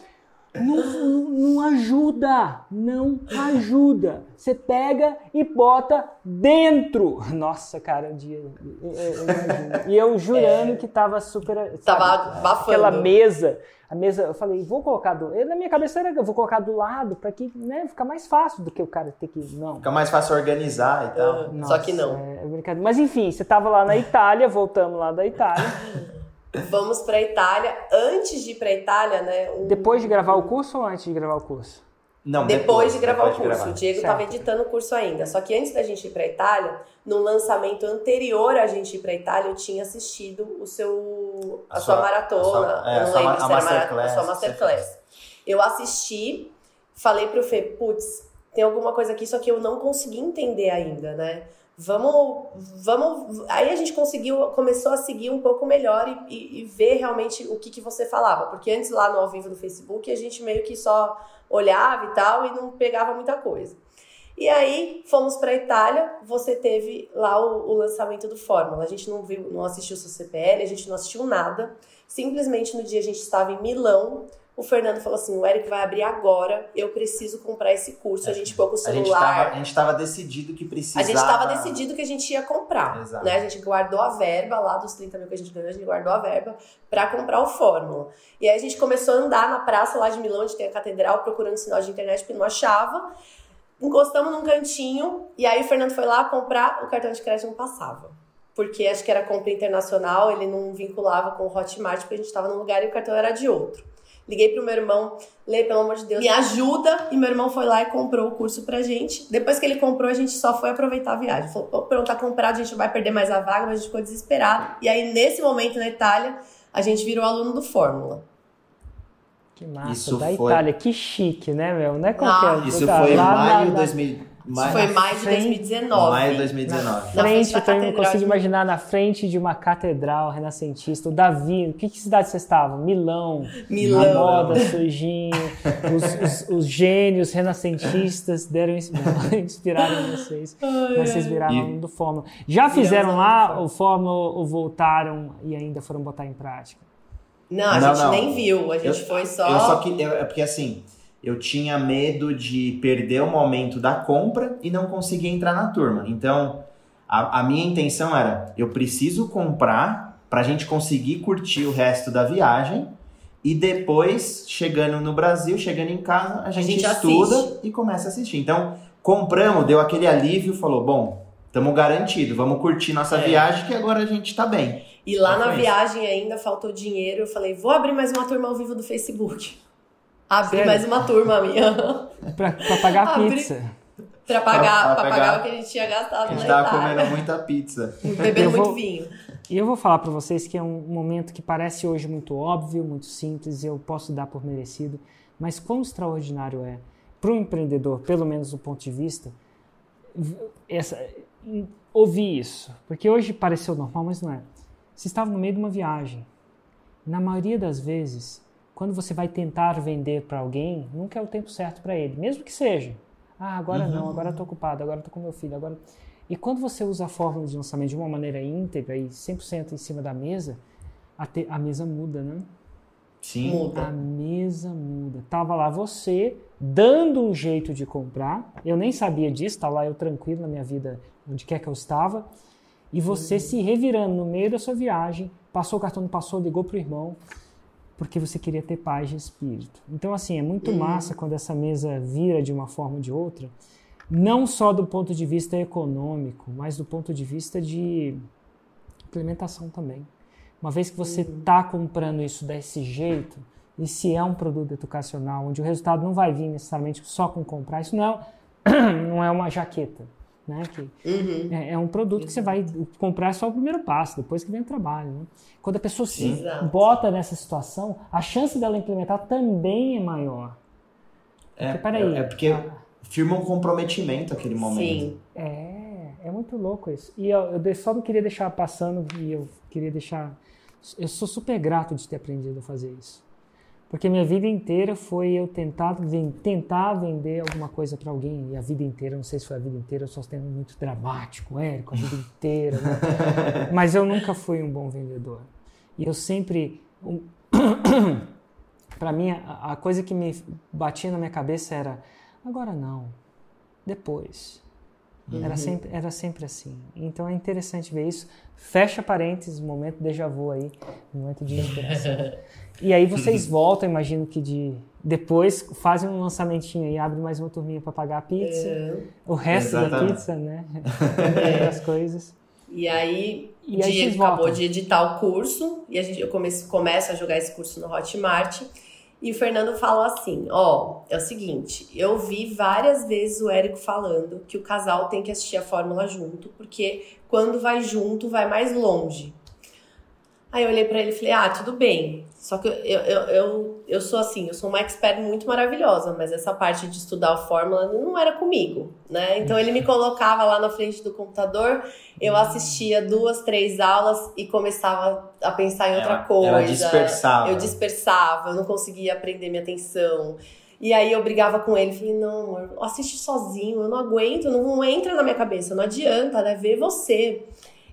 Não, não, não, ajuda, não ajuda. Você pega e bota dentro. Nossa, cara, um dia. Eu, eu, e eu jurando é, que tava super. Sabe, tava abafando. Aquela mesa. A mesa, eu falei, vou colocar do. Na minha cabeça era que eu vou colocar do lado para que né, ficar mais fácil do que o cara ter que. Não. Fica mais fácil organizar e tal. Nossa, Só que não. É, Mas enfim, você tava lá na Itália, voltamos lá da Itália. Vamos para Itália. Antes de ir para Itália, né? Um... Depois de gravar o curso ou antes de gravar o curso? Não, depois, depois de gravar depois o curso. Gravar. O Diego estava editando o curso ainda. Só que antes da gente ir para Itália, no lançamento anterior a gente ir para Itália, eu tinha assistido o seu a, a sua, sua, maratona, a sua, é, eu não lembro se era masterclass, a sua masterclass. Eu assisti, falei pro Fê, putz, tem alguma coisa aqui só que eu não consegui entender ainda, né? Vamos, vamos. Aí a gente conseguiu, começou a seguir um pouco melhor e, e, e, ver realmente o que, que você falava. Porque antes lá no ao vivo do Facebook a gente meio que só olhava e tal e não pegava muita coisa. E aí fomos para Itália, você teve lá o, o, lançamento do Fórmula. A gente não viu, não assistiu o seu CPL, a gente não assistiu nada. Simplesmente no dia a gente estava em Milão, o Fernando falou assim: o Eric vai abrir agora, eu preciso comprar esse curso. A gente ficou com o celular. A gente estava decidido que precisava. A gente estava decidido que a gente ia comprar. Exato. Né? A gente guardou a verba lá dos 30 mil que a gente ganhou, a gente guardou a verba para comprar o Fórmula. E aí a gente começou a andar na praça lá de Milão, onde tem a catedral, procurando sinal de internet, porque não achava. Encostamos num cantinho, e aí o Fernando foi lá comprar, o cartão de crédito não passava. Porque acho que era compra internacional, ele não vinculava com o Hotmart, porque a gente estava num lugar e o cartão era de outro. Liguei pro meu irmão, Lê, pelo amor de Deus, me ajuda. E meu irmão foi lá e comprou o curso pra gente. Depois que ele comprou, a gente só foi aproveitar a viagem. Falou, pronto, tá comprado, a gente vai perder mais a vaga, mas a gente ficou desesperado. E aí, nesse momento, na Itália, a gente virou aluno do Fórmula. Que massa, Isso da foi... Itália, que chique, né, meu? Não é qualquer ah, Isso foi em maio de 2000. Isso foi maio de 2019. Maio de 2019. Na frente, na frente eu consigo de... imaginar na frente de uma catedral renascentista. O Davi, que, que cidade você estava? Milão. Milão. A moda, surgindo. os, os, os, gênios renascentistas deram inspiraram vocês. Mas vocês viraram e... do Fórmula. Já fizeram lá o Fórmula ou voltaram e ainda foram botar em prática? Não, a não, gente não. nem viu. A gente eu, foi só. Eu só que. é porque assim eu tinha medo de perder o momento da compra e não conseguir entrar na turma. Então, a, a minha intenção era: eu preciso comprar para a gente conseguir curtir o resto da viagem. E depois, chegando no Brasil, chegando em casa, a gente, a gente estuda assiste. e começa a assistir. Então, compramos, deu aquele alívio, falou: bom, estamos garantido, vamos curtir nossa é. viagem que agora a gente está bem. E lá na viagem ainda faltou dinheiro, eu falei: vou abrir mais uma turma ao vivo do Facebook. Abrir Sério? mais uma turma minha. pra, pra pagar a pizza. Pra pagar, pra, pra pagar o que a gente tinha gastado A gente tava comendo muita pizza. Bebendo muito vinho. E eu vou falar para vocês que é um momento que parece hoje muito óbvio, muito simples, e eu posso dar por merecido, mas quão extraordinário é para o empreendedor, pelo menos do ponto de vista, essa, ouvir isso, porque hoje pareceu normal, mas não é. Você estava no meio de uma viagem. Na maioria das vezes, quando você vai tentar vender para alguém, nunca é o tempo certo para ele, mesmo que seja. Ah, agora uhum. não, agora estou ocupado, agora estou com meu filho, agora. E quando você usa a fórmula de lançamento de uma maneira íntegra e 100% em cima da mesa, a, te, a mesa muda, né? Sim. Muda. A mesa muda. Tava lá você dando um jeito de comprar. Eu nem sabia disso, tá lá eu tranquilo na minha vida, onde quer que eu estava. E você uhum. se revirando no meio da sua viagem, passou o cartão, não passou, ligou pro irmão, porque você queria ter paz de espírito. Então, assim, é muito uhum. massa quando essa mesa vira de uma forma ou de outra não só do ponto de vista econômico, mas do ponto de vista de implementação também. Uma vez que você está uhum. comprando isso desse jeito, e se é um produto educacional, onde o resultado não vai vir necessariamente só com comprar, isso não é, não é uma jaqueta. Né? Que uhum. é, é, um produto uhum. que você vai comprar só o primeiro passo, depois que vem o trabalho. Né? Quando a pessoa se Exato. bota nessa situação, a chance dela implementar também é maior. É, porque, peraí, é, é porque firma um comprometimento aquele momento. Sim. É, é muito louco isso. E eu, eu só não queria deixar passando e eu queria deixar. Eu sou super grato de ter aprendido a fazer isso. Porque minha vida inteira foi eu tentar, tentar vender alguma coisa para alguém. E a vida inteira, não sei se foi a vida inteira, eu só sendo muito dramático, Érico, a vida inteira. Né? Mas eu nunca fui um bom vendedor. E eu sempre. Um, para mim, a, a coisa que me batia na minha cabeça era Agora não. Depois. Uhum. Era, sempre, era sempre assim. Então é interessante ver isso. Fecha parênteses, momento déjà vu aí, momento de inspiração. E aí vocês voltam, imagino que de depois fazem um lançamentinho e abrem mais uma turminha para pagar a pizza, é. o resto Exatamente. da pizza, né? É. As coisas. E aí, e aí Diego acabou de editar o curso e a gente, eu começo, começo a jogar esse curso no Hotmart. E o Fernando falou assim: ó, é o seguinte, eu vi várias vezes o Érico falando que o casal tem que assistir a fórmula junto, porque quando vai junto, vai mais longe. Aí eu olhei para ele e falei: ah, tudo bem. Só que eu, eu, eu, eu sou assim, eu sou uma expert muito maravilhosa, mas essa parte de estudar a fórmula não era comigo, né? Então ele me colocava lá na frente do computador, eu assistia duas, três aulas e começava a pensar em outra ela, coisa. Ela dispersava. Eu dispersava, eu não conseguia aprender minha atenção. E aí eu brigava com ele, falei, não, amor, assiste sozinho, eu não aguento, não, não entra na minha cabeça, não adianta, né? Ver você.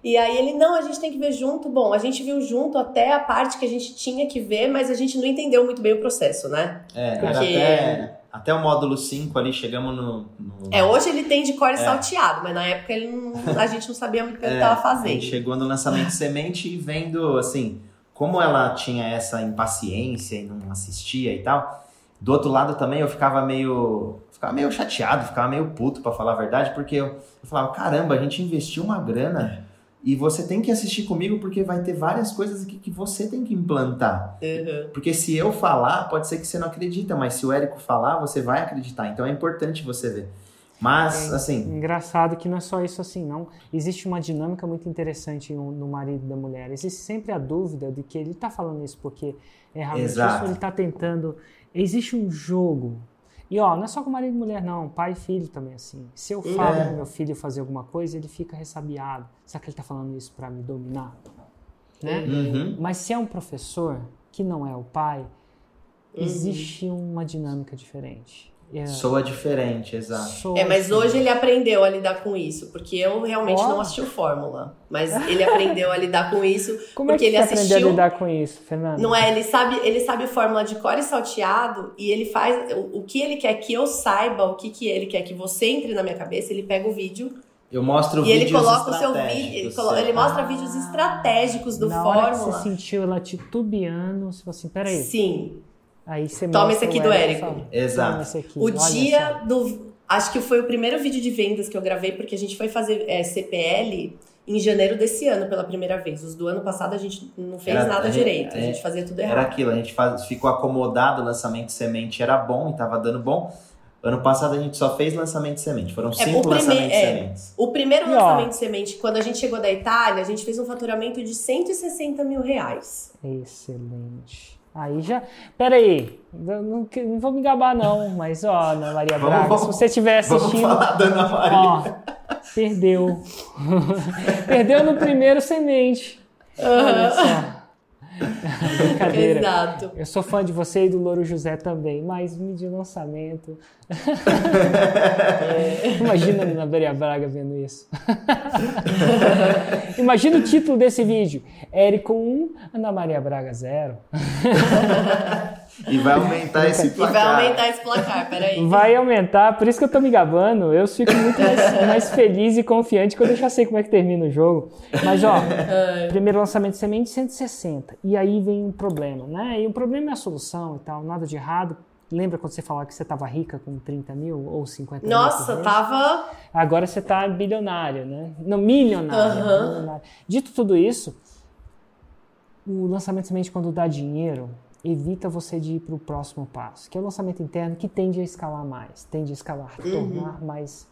E aí ele, não, a gente tem que ver junto. Bom, a gente viu junto até a parte que a gente tinha que ver, mas a gente não entendeu muito bem o processo, né? É, Porque... até, até o módulo 5 ali, chegamos no, no... É, hoje ele tem de core é. salteado, mas na época ele não, a gente não sabia muito o que é, ele estava fazendo. A gente chegou no lançamento semente e vendo, assim, como ela tinha essa impaciência e não assistia e tal... Do outro lado também eu ficava meio ficava meio chateado, ficava meio puto para falar a verdade, porque eu, eu falava, caramba, a gente investiu uma grana e você tem que assistir comigo porque vai ter várias coisas aqui que você tem que implantar. Uhum. Porque se eu falar, pode ser que você não acredita, mas se o Érico falar, você vai acreditar. Então é importante você ver. Mas, é, assim. Engraçado que não é só isso assim, não. Existe uma dinâmica muito interessante no marido da mulher. Existe sempre a dúvida de que ele está falando isso porque é realmente Exato. isso, ele está tentando. Existe um jogo e ó, não é só com marido e mulher, não. Pai e filho também, assim. Se eu falo é. pro meu filho fazer alguma coisa, ele fica ressabiado. Será que ele tá falando isso para me dominar? Né? Uhum. Mas se é um professor que não é o pai, uhum. existe uma dinâmica diferente. É. Soa diferente, exato. Soa é, mas hoje ele aprendeu a lidar com isso, porque eu realmente oh. não assisti o Fórmula, mas ele aprendeu a lidar com isso Como porque é que ele assistiu. aprendeu a lidar com isso, Fernando? Não é, ele sabe, ele sabe Fórmula de core salteado e ele faz o, o que ele quer que eu saiba, o que que ele quer que você entre na minha cabeça, ele pega o vídeo eu mostro e vídeos ele coloca o seu vídeo, ele, ele mostra ah, vídeos estratégicos do na Fórmula. Hora que você sentiu ela titubeando, você falou assim, peraí. Sim. Aí você Toma esse aqui do Érico. Exato. Aqui, o dia só. do. Acho que foi o primeiro vídeo de vendas que eu gravei, porque a gente foi fazer é, CPL em janeiro desse ano pela primeira vez. Os do ano passado a gente não fez era, nada a direito, a gente é, fazia tudo errado. Era aquilo, a gente faz, ficou acomodado, o lançamento de semente era bom e tava dando bom. Ano passado a gente só fez lançamento de semente. Foram é, cinco é, lançamentos de sementes. O primeiro e, lançamento ó, de semente, quando a gente chegou da Itália, a gente fez um faturamento de 160 mil reais. Excelente. Aí já. Pera aí, não, não, vou me gabar, não, mas ó, Ana Maria Braga, vamos, se você estiver assistindo. Vamos falar da Ana Maria. Ó, perdeu. Perdeu no primeiro semente. Olha só. Brincadeira. Exato. Eu sou fã de você e do Louro José também, mas de lançamento. É. Imagina a Ana Maria Braga vendo isso. Imagina o título desse vídeo: Érico 1, Ana Maria Braga 0. E vai aumentar esse placar. E vai aumentar esse placar, peraí. Vai aumentar, por isso que eu tô me gabando. Eu fico muito mais, mais feliz e confiante quando eu já sei como é que termina o jogo. Mas, ó, primeiro lançamento de semente 160. E aí vem um problema, né? E o problema é a solução e tal, nada de errado. Lembra quando você falava que você estava rica com 30 mil ou 50 mil? Nossa, tava. Agora você está bilionário, né? Não, milionário, uhum. milionário. Dito tudo isso, o lançamento de semente, quando dá dinheiro, evita você de ir para o próximo passo, que é o lançamento interno, que tende a escalar mais, tende a escalar, uhum. tornar mais.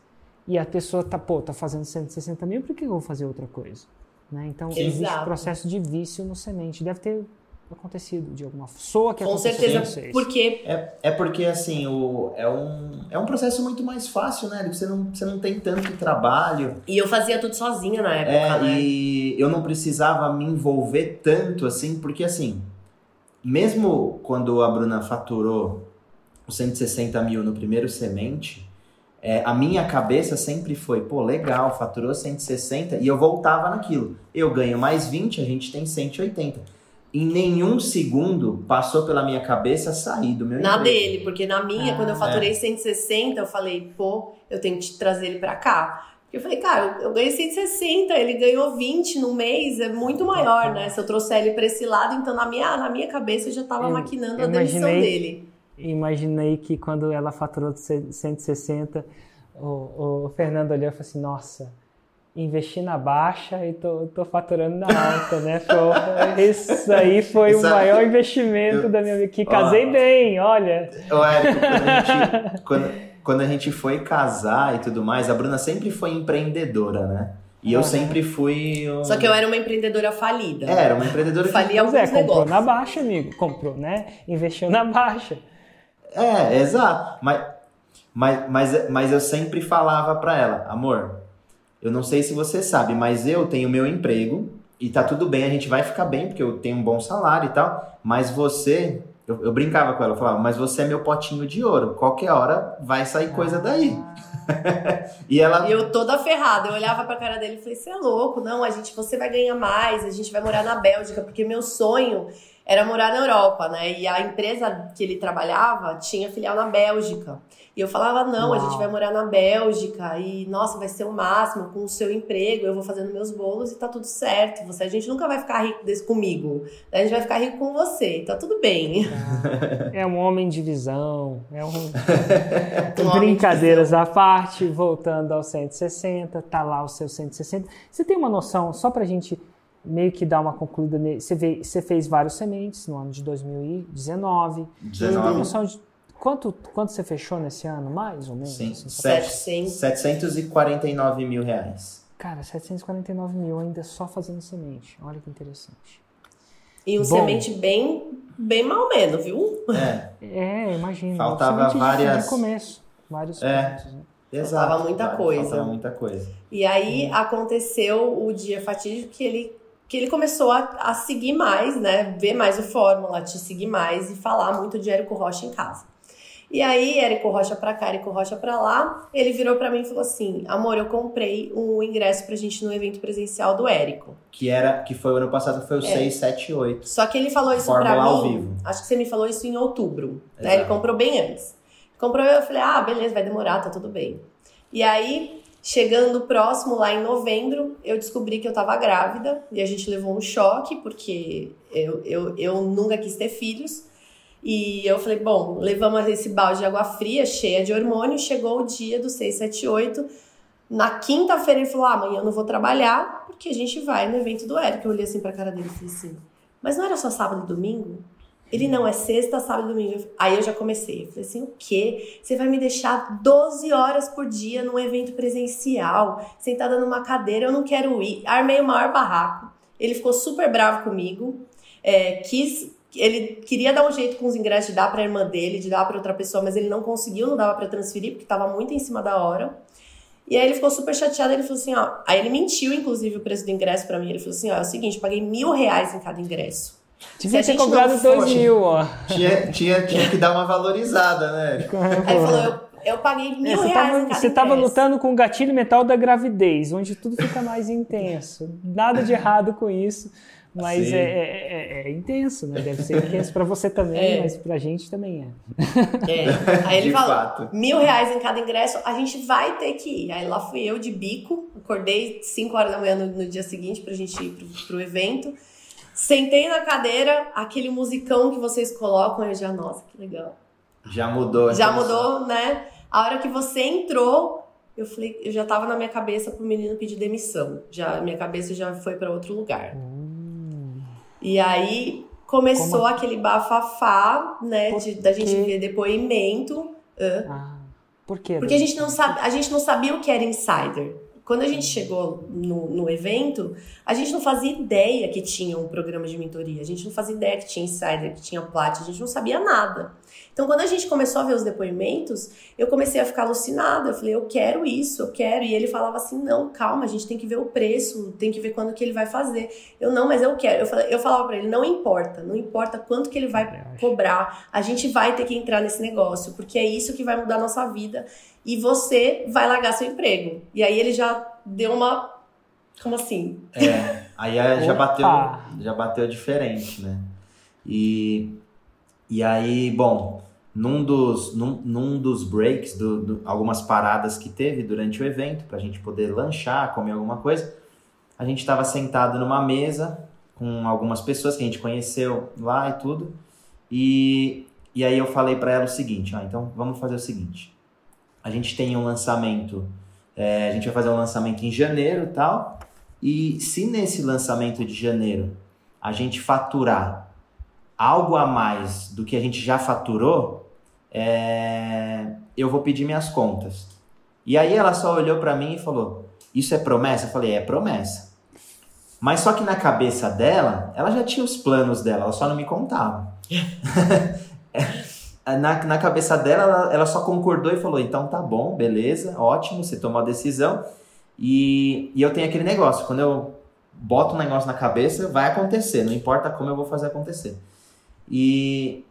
E a pessoa tá, pô, tá fazendo 160 mil, por que eu vou fazer outra coisa? Né? Então, Exato. existe processo de vício no semente. Deve ter acontecido de alguma soa que Com certeza, porque é, é porque assim o é um é um processo muito mais fácil, né? Você não você não tem tanto trabalho. E eu fazia tudo sozinha na época, é, né? E eu não precisava me envolver tanto assim, porque assim mesmo quando a Bruna faturou os 160 mil no primeiro semente, é, a minha cabeça sempre foi, pô, legal, faturou 160 e eu voltava naquilo. Eu ganho mais 20, a gente tem 180. Em nenhum segundo passou pela minha cabeça sair do meu Na emprego. dele, porque na minha, ah, quando eu faturei é. 160, eu falei, pô, eu tenho que trazer ele para cá. Eu falei, cara, eu ganhei 160, ele ganhou 20 no mês, é muito maior, né? Se eu trouxer ele para esse lado, então na minha, na minha cabeça eu já estava maquinando a demissão dele. Imaginei que quando ela faturou 160, o, o Fernando olhou e falou assim: Nossa, investi na baixa e tô, tô faturando na alta, né? Foi, isso aí foi o maior investimento eu, da minha vida. Que casei ó, bem, olha. Ô, Érico, quando a gente. Quando a gente foi casar e tudo mais, a Bruna sempre foi empreendedora, né? E eu sempre fui. Um... Só que eu era uma empreendedora falida. É, era uma empreendedora que falia alguns é, comprou negócios. na baixa, amigo. Comprou, né? Investiu na baixa. É, exato. Mas, mas, mas, mas eu sempre falava para ela, amor, eu não sei se você sabe, mas eu tenho meu emprego e tá tudo bem, a gente vai ficar bem, porque eu tenho um bom salário e tal, mas você eu, eu, brincava com ela, eu falava, mas você é meu potinho de ouro, qualquer hora vai sair coisa ah. daí. e ela. E eu toda ferrada, eu olhava pra cara dele e falei, você é louco, não, a gente, você vai ganhar mais, a gente vai morar na Bélgica, porque meu sonho era morar na Europa, né? E a empresa que ele trabalhava tinha filial na Bélgica. E eu falava, não, Uau. a gente vai morar na Bélgica e, nossa, vai ser o máximo com o seu emprego, eu vou fazendo meus bolos e tá tudo certo. Você, a gente nunca vai ficar rico desse comigo. A gente vai ficar rico com você, tá tudo bem. É um homem de visão, é um... um Brincadeiras à parte, voltando ao 160, tá lá o seu 160. Você tem uma noção, só pra gente meio que dar uma concluída, você, vê, você fez vários sementes no ano de 2019. 19. Tem noção de Quanto, quanto você fechou nesse ano, mais ou menos? Sim, assim, 700. 749 mil reais. Cara, 749 mil ainda só fazendo semente. Olha que interessante. E um Bom, semente bem, bem mal menos, viu? É, é imagina. Faltava várias... De começo, vários é. Pontos, né? Exato. Faltava muita coisa. Faltava muita coisa. E aí hum. aconteceu o dia fatídico que ele que ele começou a, a, seguir mais, né? Ver mais o Fórmula, te seguir mais e falar muito de Érico Rocha em casa. E aí, Érico Rocha pra cá, Érico Rocha pra lá, ele virou para mim e falou assim: Amor, eu comprei um ingresso pra gente no evento presencial do Érico. Que era, que foi o ano passado, foi o é. 678. Só que ele falou isso Fórmula pra mim. Ao vivo. Acho que você me falou isso em outubro. Né? Ele comprou bem antes. Comprou, eu falei, ah, beleza, vai demorar, tá tudo bem. E aí, chegando próximo, lá em novembro, eu descobri que eu tava grávida. E a gente levou um choque, porque eu, eu, eu nunca quis ter filhos. E eu falei, bom, levamos esse balde de água fria, cheia de hormônio, chegou o dia do 678. Na quinta-feira ele falou: ah, amanhã eu não vou trabalhar, porque a gente vai no evento do Eric. Eu olhei assim pra cara dele e falei assim: mas não era só sábado e domingo? Ele não é sexta, sábado e domingo. Aí eu já comecei. Eu falei assim: o quê? Você vai me deixar 12 horas por dia num evento presencial, sentada numa cadeira? Eu não quero ir. Armei o maior barraco. Ele ficou super bravo comigo. É, quis ele queria dar um jeito com os ingressos de dar para a irmã dele, de dar para outra pessoa, mas ele não conseguiu, não dava para transferir porque estava muito em cima da hora. E aí ele ficou super chateado, ele falou assim, ó. Aí ele mentiu, inclusive, o preço do ingresso para mim. Ele falou assim, ó, é o seguinte, paguei mil reais em cada ingresso. Devia ter cobrado dois mil, ó. Tinha, tinha, tinha que dar uma valorizada, né? Aí ele falou, eu, eu paguei mil é, você reais tava, Você estava lutando com o gatilho mental da gravidez, onde tudo fica mais intenso. Nada de errado com isso. Mas é, é, é, é, intenso, né? Deve ser intenso para você também, é. mas pra gente também é. É. Aí ele falou: mil reais em cada ingresso, a gente vai ter que ir. Aí lá fui eu de bico, acordei 5 horas da manhã no, no, dia seguinte pra gente ir pro, pro evento. Sentei na cadeira, aquele musicão que vocês colocam, eu já, nossa, que legal. Já mudou. Já mudou, né? A hora que você entrou, eu falei, eu já tava na minha cabeça pro menino pedir demissão. Já minha cabeça já foi para outro lugar. Hum. E aí começou Como? aquele bafafá, né, de, da gente ver depoimento. Ah, por quê? Porque a gente, não sabe, a gente não sabia o que era insider. Quando a gente chegou no, no evento, a gente não fazia ideia que tinha um programa de mentoria. A gente não fazia ideia que tinha insider, que tinha plat, a gente não sabia nada. Então, quando a gente começou a ver os depoimentos, eu comecei a ficar alucinada. Eu falei, eu quero isso, eu quero. E ele falava assim: não, calma, a gente tem que ver o preço, tem que ver quando que ele vai fazer. Eu, não, mas eu quero. Eu, falei, eu falava para ele: não importa, não importa quanto que ele vai cobrar, a gente vai ter que entrar nesse negócio, porque é isso que vai mudar a nossa vida. E você vai largar seu emprego. E aí ele já deu uma. Como assim? É, aí já bateu, já bateu diferente, né? E e aí, bom, num dos, num, num dos breaks, do, do, algumas paradas que teve durante o evento, para a gente poder lanchar, comer alguma coisa, a gente estava sentado numa mesa com algumas pessoas que a gente conheceu lá e tudo. E, e aí eu falei para ela o seguinte: ah, então vamos fazer o seguinte. A gente tem um lançamento, é, a gente vai fazer um lançamento em janeiro tal. E se nesse lançamento de janeiro a gente faturar algo a mais do que a gente já faturou, é... eu vou pedir minhas contas. E aí ela só olhou para mim e falou: Isso é promessa? Eu falei: É promessa. Mas só que na cabeça dela, ela já tinha os planos dela, ela só não me contava. na, na cabeça dela, ela, ela só concordou e falou: Então tá bom, beleza, ótimo, você tomou a decisão. E, e eu tenho aquele negócio: quando eu boto um negócio na cabeça, vai acontecer, não importa como eu vou fazer acontecer. E,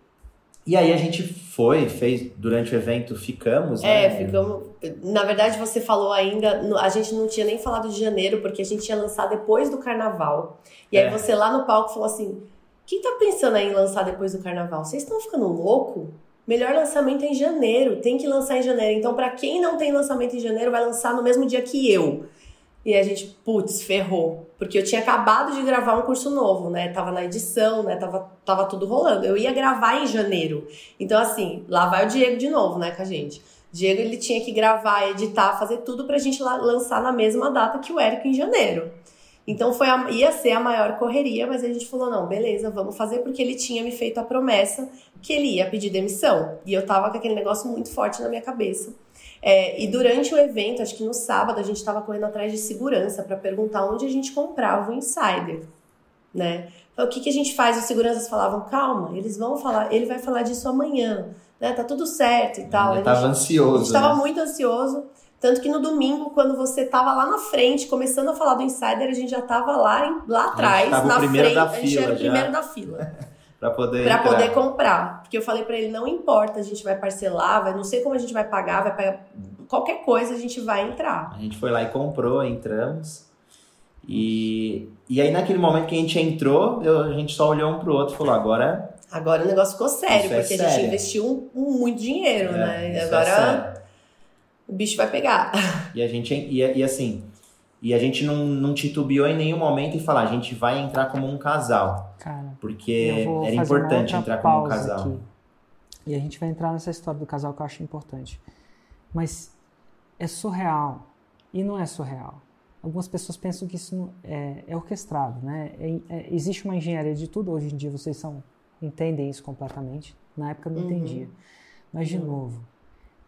e aí a gente foi, fez durante o evento, ficamos. É, né? ficamos. Na verdade, você falou ainda, a gente não tinha nem falado de janeiro, porque a gente ia lançar depois do carnaval. E aí é. você lá no palco falou assim: quem tá pensando em lançar depois do carnaval? Vocês estão ficando louco? Melhor lançamento é em janeiro, tem que lançar em janeiro. Então, para quem não tem lançamento em janeiro, vai lançar no mesmo dia que eu. E a gente, putz, ferrou. Porque eu tinha acabado de gravar um curso novo, né? Tava na edição, né? Tava, tava tudo rolando. Eu ia gravar em janeiro. Então, assim, lá vai o Diego de novo, né, com a gente. Diego, ele tinha que gravar, editar, fazer tudo pra gente lançar na mesma data que o Érico em janeiro. Então, foi a, ia ser a maior correria, mas a gente falou, não, beleza, vamos fazer, porque ele tinha me feito a promessa que ele ia pedir demissão. E eu tava com aquele negócio muito forte na minha cabeça é, e durante o evento, acho que no sábado, a gente estava correndo atrás de segurança para perguntar onde a gente comprava o insider, né? Então, o que, que a gente faz? Os seguranças falavam, calma, eles vão falar, ele vai falar disso amanhã, né? Tá tudo certo e tal. Ele estava ansioso. A gente estava né? muito ansioso. Tanto que no domingo, quando você tava lá na frente, começando a falar do Insider, a gente já tava lá, lá atrás, na frente. a gente era o primeiro da fila. para poder para poder comprar, porque eu falei para ele não importa, a gente vai parcelar, vai não sei como a gente vai pagar, vai pagar qualquer coisa a gente vai entrar. A gente foi lá e comprou, entramos. E, e aí naquele momento que a gente entrou, eu, a gente só olhou um pro outro e falou, agora Agora o negócio ficou sério, é porque sério. a gente investiu um, um muito dinheiro, é, né? E é agora é o bicho vai pegar. E a gente e, e assim, e a gente não, não titubeou em nenhum momento e falar, a gente vai entrar como um casal. Cara, porque era importante entrar como um casal. Aqui. E a gente vai entrar nessa história do casal que eu acho importante. Mas é surreal. E não é surreal. Algumas pessoas pensam que isso é, é orquestrado, né? É, é, existe uma engenharia de tudo. Hoje em dia vocês são, entendem isso completamente. Na época não uhum. entendia. Mas, de uhum. novo,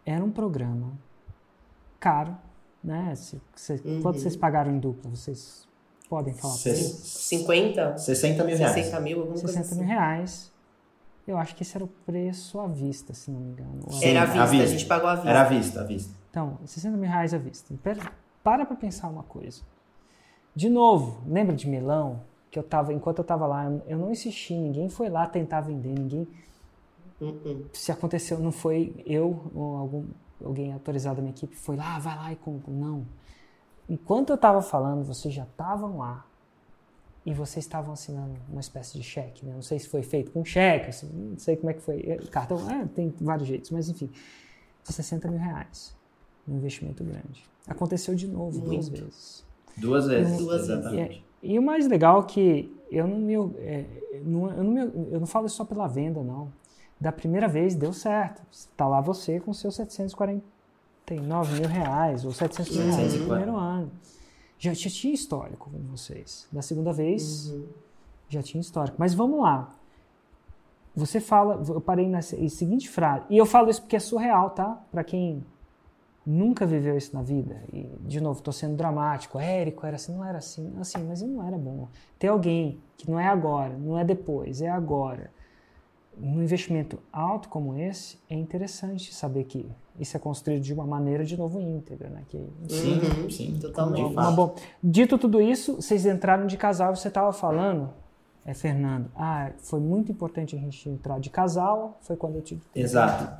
era um programa caro, né? Se, se, uhum. Quanto vocês pagaram em dupla? Vocês podem falar para 50? 60 mil reais. 60 mil, alguma 60 coisa mil assim. reais. Eu acho que esse era o preço à vista, se não me engano. Sim, era à vista, a, vista, a gente pagou à vista. Era à vista, à vista. Então, 60 mil reais à vista. Para para pensar uma coisa. De novo, lembra de melão? Que eu tava, enquanto eu tava lá, eu não insisti, ninguém foi lá tentar vender, ninguém. Uh -uh. Se aconteceu, não foi eu ou algum, alguém autorizado da minha equipe, foi lá, vai lá e compra. Não. Enquanto eu tava falando, vocês já estavam lá e vocês estavam assinando uma espécie de cheque, né? Não sei se foi feito com cheque, assim, não sei como é que foi. É, cartão, é, tem vários jeitos, mas enfim, 60 mil reais, um investimento grande. Aconteceu de novo Muito. duas vezes. Duas vezes, duas exatamente. E, e, o mais legal é que eu não, me, é, não, eu, não me, eu não falo só pela venda, não. Da primeira vez deu certo. Está lá você com seus 749 mil reais ou 700 mil reais no primeiro ano já, já tinha histórico com vocês. Da segunda vez, uhum. já tinha histórico. Mas vamos lá. Você fala, eu parei na seguinte frase, e eu falo isso porque é surreal, tá? Para quem nunca viveu isso na vida. E, de novo, estou sendo dramático. Érico era assim, não era assim, assim, mas não era bom. Ter alguém que não é agora, não é depois, é agora num investimento alto como esse, é interessante saber que isso é construído de uma maneira de novo íntegra, né? Que, sim, uhum, sim, totalmente. Uma, bom, dito tudo isso, vocês entraram de casal, você estava falando, é Fernando, ah, foi muito importante a gente entrar de casal, foi quando eu tive. Exato.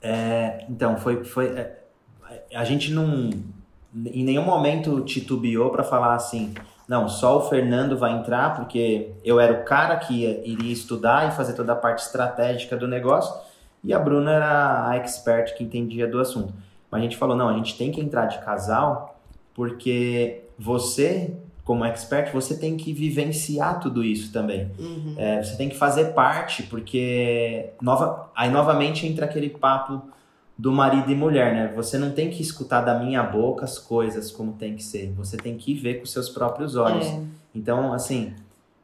É, então, foi, foi é, a gente não em nenhum momento titubeou para falar assim, não, só o Fernando vai entrar porque eu era o cara que ia, iria estudar e fazer toda a parte estratégica do negócio e a Bruna era a expert que entendia do assunto. Mas a gente falou, não, a gente tem que entrar de casal porque você, como expert, você tem que vivenciar tudo isso também. Uhum. É, você tem que fazer parte, porque nova, aí novamente entra aquele papo do marido e mulher, né? Você não tem que escutar da minha boca as coisas como tem que ser. Você tem que ver com seus próprios olhos. É. Então, assim.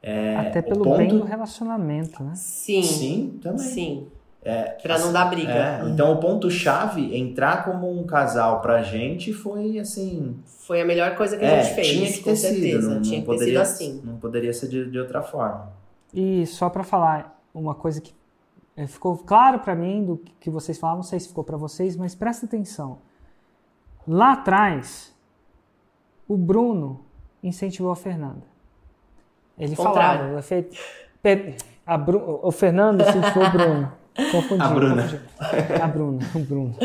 É, Até pelo ponto... bem do relacionamento, né? Sim. Sim, também. Sim. É, pra não dar briga. É, uhum. Então, o ponto-chave, entrar como um casal pra gente foi assim. Foi a melhor coisa que a é, gente fez. Tinha que ter sido. Não, tinha não que poderia, ter sido assim. Não poderia ser de, de outra forma. E só para falar uma coisa que é, ficou claro para mim do que vocês falaram, não sei se ficou para vocês, mas presta atenção. Lá atrás, o Bruno incentivou a Fernanda. Ele Contrário. falava. A Bru, o Fernando incentivou o Bruno. Confundi. A Bruna. Confundi. A Bruna, o Bruno.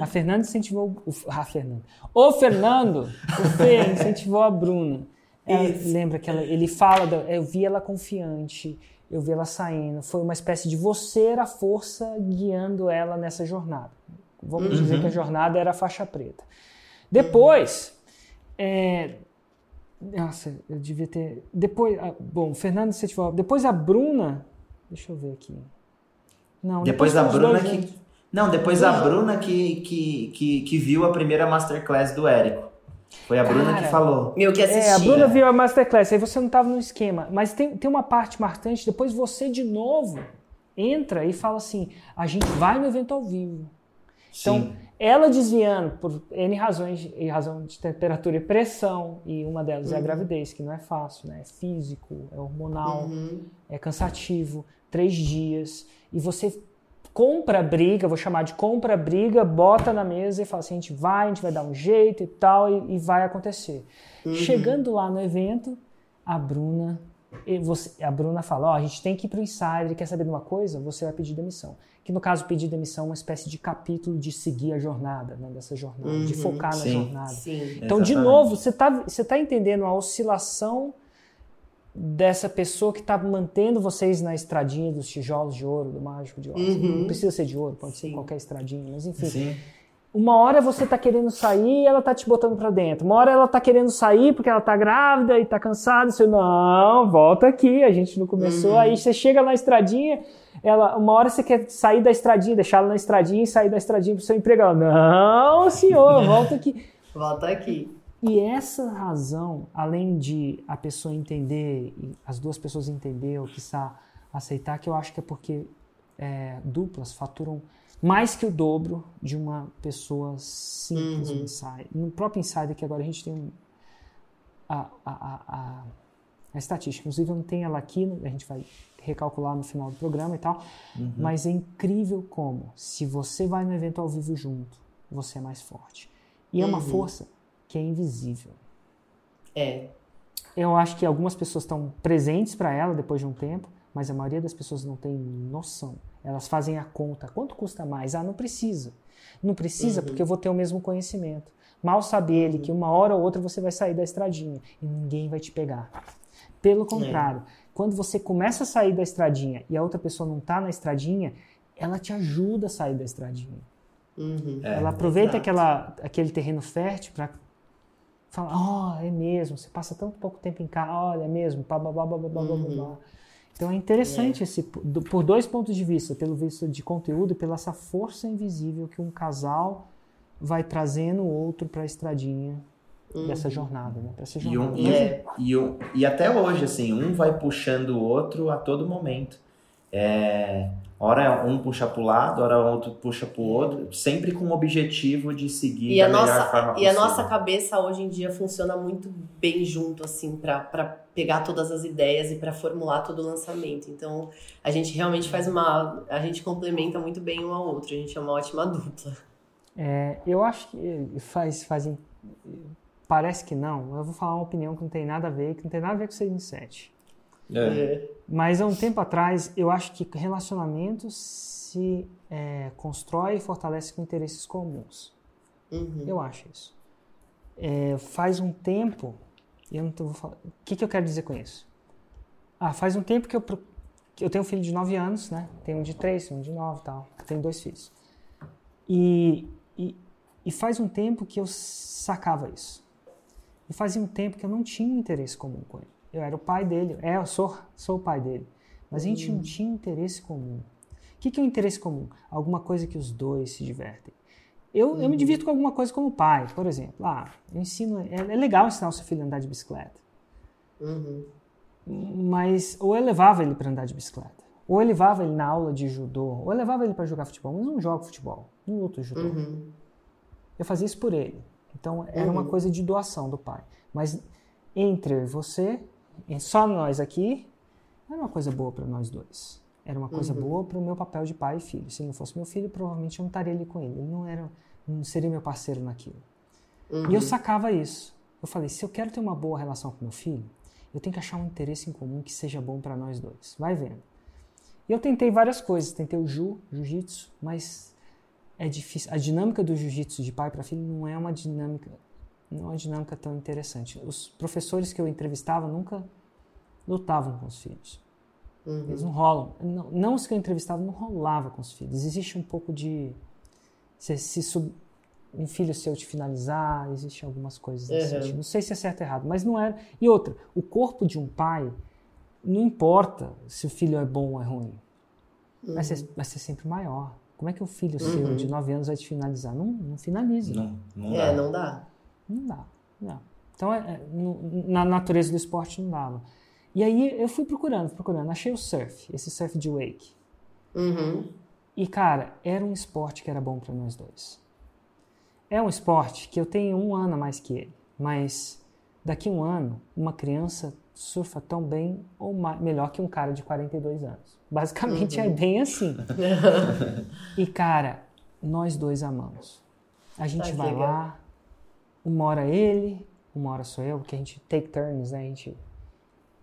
A Fernanda incentivou o. A Fernanda. O Fernando, o Fê, incentivou a Bruna. Ela, lembra que ela, ele fala, da, eu vi ela confiante, eu vi ela saindo. Foi uma espécie de você era a força guiando ela nessa jornada. Vamos uhum. dizer que a jornada era a faixa preta. Depois, é, nossa, eu devia ter. Depois, bom, Fernando Setival. Depois a Bruna. Deixa eu ver aqui. Não, depois, depois a Bruna que. Não, depois a Bruna que, que, que, que viu a primeira masterclass do Érico. Foi a Bruna Cara, que falou. Meu que assistia. É, a Bruna viu a Masterclass, aí você não estava no esquema. Mas tem, tem uma parte marcante, depois você de novo entra e fala assim: a gente vai no evento ao vivo. Então, Sim. ela desviando por N razões, e razão de temperatura e pressão, e uma delas uhum. é a uhum. gravidez, que não é fácil, né? É físico, é hormonal, uhum. é cansativo, três dias, e você compra a briga, vou chamar de compra briga, bota na mesa e fala assim, a gente vai, a gente vai dar um jeito e tal, e, e vai acontecer. Uhum. Chegando lá no evento, a Bruna, você, a Bruna fala, ó, oh, a gente tem que ir para o Insider, quer saber de uma coisa? Você vai pedir demissão. Que no caso, pedir demissão é uma espécie de capítulo de seguir a jornada, né, dessa jornada, uhum. de focar na Sim. jornada. Sim. Então, Exatamente. de novo, você está você tá entendendo a oscilação dessa pessoa que está mantendo vocês na estradinha dos tijolos de ouro, do mágico de ouro. Uhum. Não precisa ser de ouro, pode Sim. ser qualquer estradinha, mas enfim. Sim. Uma hora você está querendo sair e ela está te botando para dentro. Uma hora ela está querendo sair porque ela está grávida e está cansada. Você, não, volta aqui, a gente não começou. Uhum. Aí você chega na estradinha, ela, uma hora você quer sair da estradinha, deixar ela na estradinha e sair da estradinha para o seu emprego. Ela, não, senhor, volta aqui. volta aqui. E essa razão, além de a pessoa entender, as duas pessoas entender ou quiçá aceitar, que eu acho que é porque é, duplas faturam mais que o dobro de uma pessoa simples uhum. no, inside, no próprio insider, que agora a gente tem a, a, a, A estatística, inclusive eu não tenho ela aqui, a gente vai recalcular no final do programa e tal, uhum. mas é incrível como, se você vai no evento ao vivo junto, você é mais forte. E é uma uhum. força que é invisível. É. Eu acho que algumas pessoas estão presentes para ela depois de um tempo, mas a maioria das pessoas não tem noção. Elas fazem a conta. Quanto custa mais? Ah, não precisa. Não precisa uhum. porque eu vou ter o mesmo conhecimento. Mal sabe ele que uma hora ou outra você vai sair da estradinha e ninguém vai te pegar. Pelo contrário, é. quando você começa a sair da estradinha e a outra pessoa não está na estradinha, ela te ajuda a sair da estradinha. Uhum. É, ela aproveita aquela, aquele terreno fértil para falar, oh, é mesmo, você passa tanto pouco tempo em casa, olha, é mesmo, blá, blá, blá, blá, blá, uhum. blá. Então é interessante é. esse por dois pontos de vista, pelo visto de conteúdo e pela essa força invisível que um casal vai trazendo o outro para a estradinha uhum. dessa jornada, né? Pra essa jornada. E, um, e, e, um, e até hoje, assim, um vai puxando o outro a todo momento. É, hora um puxa para o lado, hora outro puxa para o outro, sempre com o objetivo de seguir e da a melhor nossa, forma possível. E a nossa cabeça hoje em dia funciona muito bem junto, assim, para pegar todas as ideias e para formular todo o lançamento. Então, a gente realmente faz uma... A gente complementa muito bem um ao outro, a gente é uma ótima dupla. É, eu acho que faz, fazem. Parece que não. Eu vou falar uma opinião que não tem nada a ver, que não tem nada a ver com o 6 em 7. É. Mas há um tempo atrás, eu acho que relacionamento se é, constrói e fortalece com interesses comuns. Uhum. Eu acho isso. É, faz um tempo, eu não tô, vou falar, o que, que eu quero dizer com isso? Ah, faz um tempo que eu, que eu tenho um filho de 9 anos, né? Tenho um de 3, um de 9 e tal. Tenho dois filhos. E e, e faz um tempo que eu sacava isso. E fazia um tempo que eu não tinha interesse comum com ele. Eu era o pai dele, é, eu sou, sou o pai dele. Mas a gente não hum. tinha interesse comum. O que, que é o um interesse comum? Alguma coisa que os dois se divertem. Eu, eu me uhum. divirto com alguma coisa como pai, por exemplo. Ah, eu ensino. É, é legal ensinar o seu filho a andar de bicicleta. Uhum. Mas, ou eu levava ele para andar de bicicleta. Ou eu levava ele na aula de judô. Ou eu levava ele para jogar futebol. Mas não jogo futebol um outro judô. Uhum. Eu fazia isso por ele. Então era uhum. uma coisa de doação do pai. Mas entre você, só nós aqui, era uma coisa boa para nós dois. Era uma coisa uhum. boa para o meu papel de pai e filho. Se não fosse meu filho, provavelmente eu não estaria ali com ele. Ele não era, não seria meu parceiro naquilo. E eu uhum. sacava isso. Eu falei, se eu quero ter uma boa relação com meu filho, eu tenho que achar um interesse em comum que seja bom para nós dois. Vai vendo. E eu tentei várias coisas. Tentei o Ju, Jiu-Jitsu, mas é difícil. A dinâmica do jiu-jitsu de pai para filho não é uma dinâmica, não é uma dinâmica tão interessante. Os professores que eu entrevistava nunca lutavam com os filhos. Uhum. Eles não rolam. Não, não, os que eu entrevistava não rolava com os filhos. Existe um pouco de se, se sub, um filho seu te finalizar, existe algumas coisas uhum. Não sei se é certo ou errado, mas não era. E outra, o corpo de um pai não importa se o filho é bom ou é ruim. Uhum. Vai, ser, vai ser sempre maior. Como é que o filho uhum. seu de 9 anos vai te finalizar? Não, não finaliza. Não, não é, não dá. Não dá. Não. Então, é, é, no, na natureza do esporte não dava. E aí eu fui procurando, procurando. Achei o surf, esse surf de wake. Uhum. E, cara, era um esporte que era bom para nós dois. É um esporte que eu tenho um ano a mais que ele, mas daqui a um ano, uma criança surfa tão bem ou mais, melhor que um cara de 42 anos. Basicamente é uhum. é bem assim. e cara, nós dois amamos. A gente Ai, vai lá, uma hora ele, uma hora sou eu, porque a gente take turns, né? A gente...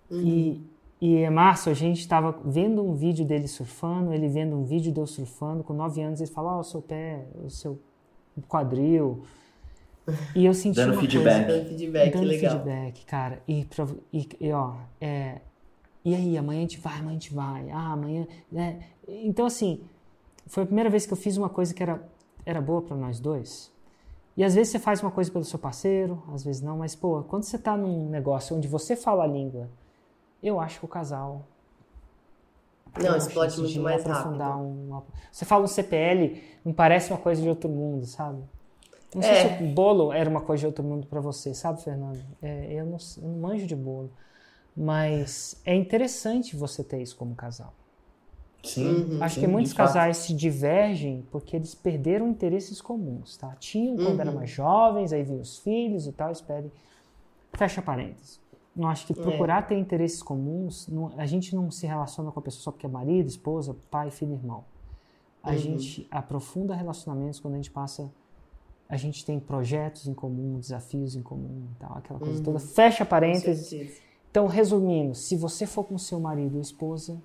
Uhum. E, e em março a gente estava vendo um vídeo dele surfando, ele vendo um vídeo de eu surfando, com 9 anos ele falou, ó, oh, o seu pé, o seu quadril, e eu senti dando uma feedback. Coisa, dando feedback, dando legal. feedback, cara. E, e, e ó, é, e aí, amanhã a gente vai, amanhã a gente vai. Ah, amanhã, né? Então assim, foi a primeira vez que eu fiz uma coisa que era era boa para nós dois. E às vezes você faz uma coisa pelo seu parceiro, às vezes não, mas pô, quando você tá num negócio onde você fala a língua, eu acho que o casal não, explode muito mais rápido. Um, você fala um CPL, não parece uma coisa de outro mundo, sabe? Não sei é. se o bolo era uma coisa de outro mundo para você, sabe, Fernando? É, eu, não, eu não manjo de bolo. Mas é interessante você ter isso como casal. Sim. Uhum, Acho sim, que muitos casais fato. se divergem porque eles perderam interesses comuns, tá? Tinham quando uhum. eram mais jovens, aí vinham os filhos e tal, espere. Fecha parênteses. Eu acho que procurar é. ter interesses comuns, não, a gente não se relaciona com a pessoa só porque é marido, esposa, pai, filho, irmão. A uhum. gente aprofunda relacionamentos quando a gente passa. A gente tem projetos em comum, desafios em comum, tal, aquela coisa uhum. toda. Fecha parênteses. Então, resumindo, se você for com seu marido ou esposa,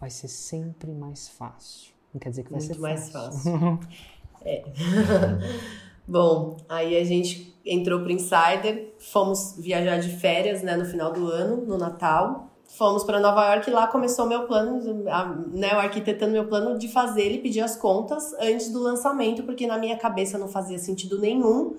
vai ser sempre mais fácil. Não quer dizer que vai Muito ser mais fácil. é. Bom, aí a gente entrou pro Insider, fomos viajar de férias, né, no final do ano, no Natal. Fomos para Nova York e lá começou meu plano, né, o arquitetando meu plano de fazer ele pedir as contas antes do lançamento, porque na minha cabeça não fazia sentido nenhum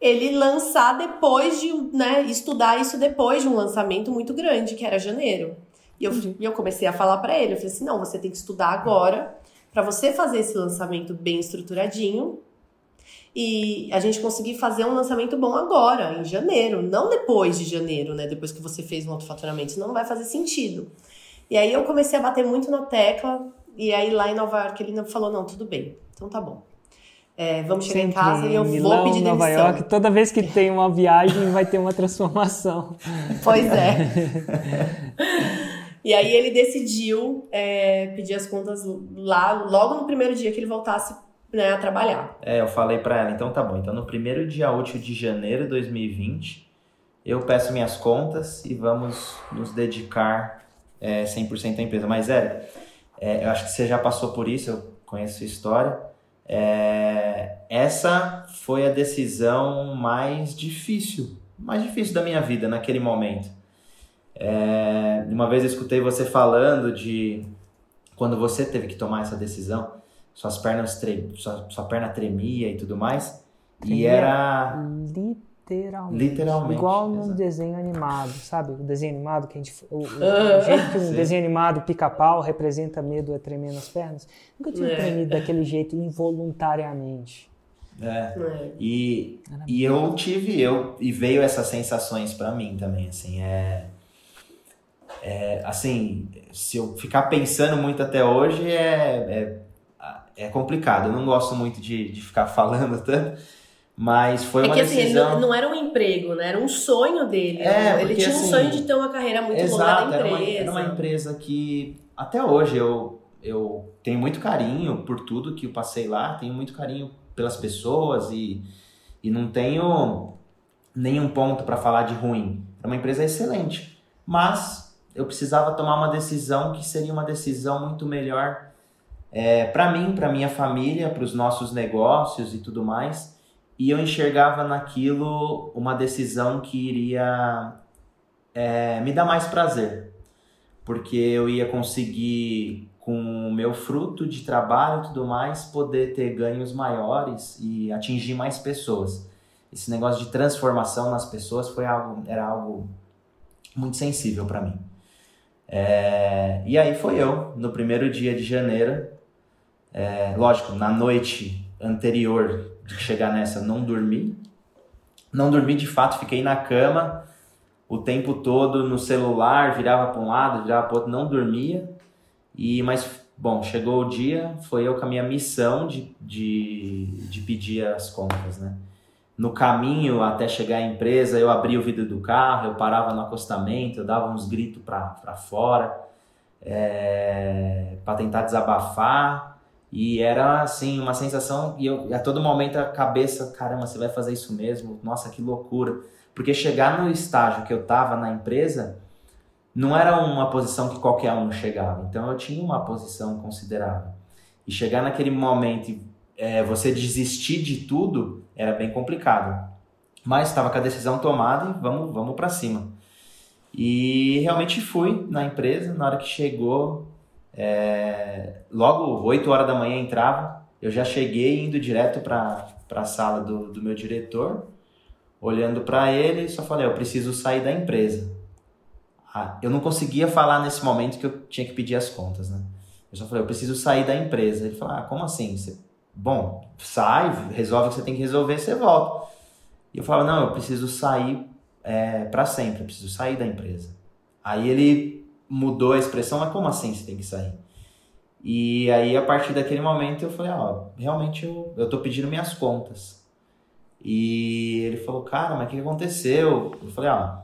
ele lançar depois de, né, estudar isso depois de um lançamento muito grande, que era janeiro. E eu, uhum. eu comecei a falar para ele, eu falei assim, não, você tem que estudar agora para você fazer esse lançamento bem estruturadinho e a gente conseguir fazer um lançamento bom agora, em janeiro, não depois de janeiro, né? Depois que você fez um autofaturamento, senão não vai fazer sentido. E aí eu comecei a bater muito na tecla, e aí lá em Nova York ele falou: não, tudo bem, então tá bom. É, vamos chegar Sempre em casa e eu Milão, vou pedir demissão. Nova York, toda vez que tem uma viagem vai ter uma transformação. Pois é. e aí ele decidiu é, pedir as contas lá, logo no primeiro dia que ele voltasse né, a trabalhar. É, eu falei para ela, então tá bom. Então no primeiro dia útil de janeiro de 2020, eu peço minhas contas e vamos nos dedicar é, 100% à empresa. Mas, é, é, eu acho que você já passou por isso, eu conheço a história. É, essa foi a decisão mais difícil, mais difícil da minha vida naquele momento. É, uma vez eu escutei você falando de quando você teve que tomar essa decisão suas pernas tre... sua, sua perna tremia e tudo mais. Tremia e era literalmente, literalmente igual num exato. desenho animado, sabe? O desenho animado que a gente o, o, o jeito que um Sim. desenho animado pica-pau representa medo é tremer nas pernas. Nunca tinha é. tremido daquele jeito involuntariamente. É. é. E, e eu tive, eu, e veio essas sensações para mim também, assim, é, é, assim, se eu ficar pensando muito até hoje, é, é é complicado. Eu não gosto muito de, de ficar falando tanto. Mas foi é uma que, assim, decisão... Assim, não, era um emprego, né? Era um sonho dele. É, ele tinha assim, um sonho de ter uma carreira muito exato, longa na empresa. Era uma, era uma empresa que até hoje eu, eu tenho muito carinho por tudo que eu passei lá, tenho muito carinho pelas pessoas e, e não tenho nenhum ponto para falar de ruim. Era uma empresa excelente, mas eu precisava tomar uma decisão que seria uma decisão muito melhor é, para mim, para minha família, para os nossos negócios e tudo mais. E eu enxergava naquilo uma decisão que iria é, me dar mais prazer, porque eu ia conseguir, com o meu fruto de trabalho e tudo mais, poder ter ganhos maiores e atingir mais pessoas. Esse negócio de transformação nas pessoas foi algo, era algo muito sensível para mim. É, e aí foi eu, no primeiro dia de janeiro, é, lógico, na noite anterior de chegar nessa, não dormi. Não dormi de fato, fiquei na cama o tempo todo no celular, virava para um lado, virava para outro, não dormia. E mas bom, chegou o dia, foi eu com a minha missão de, de, de pedir as contas, né? No caminho até chegar à empresa, eu abria o vidro do carro, eu parava no acostamento, eu dava uns gritos para fora é, para tentar desabafar. E era assim, uma sensação, e eu a todo momento a cabeça, caramba, você vai fazer isso mesmo? Nossa, que loucura. Porque chegar no estágio que eu tava na empresa não era uma posição que qualquer um chegava. Então eu tinha uma posição considerável. E chegar naquele momento é, você desistir de tudo era bem complicado. Mas estava com a decisão tomada e vamos, vamos para cima. E realmente fui na empresa, na hora que chegou, é, logo 8 horas da manhã entrava, eu já cheguei indo direto para a sala do, do meu diretor, olhando para ele, só falei: eu preciso sair da empresa. Ah, eu não conseguia falar nesse momento que eu tinha que pedir as contas, né? Eu só falei: eu preciso sair da empresa. Ele falou: ah, como assim? Você... Bom, sai, resolve o que você tem que resolver, você volta. E eu falava: não, eu preciso sair é, para sempre, eu preciso sair da empresa. Aí ele mudou a expressão, mas como assim você tem que sair? E aí, a partir daquele momento, eu falei, ó, realmente eu, eu tô pedindo minhas contas. E ele falou, cara, mas o que aconteceu? Eu falei, ó,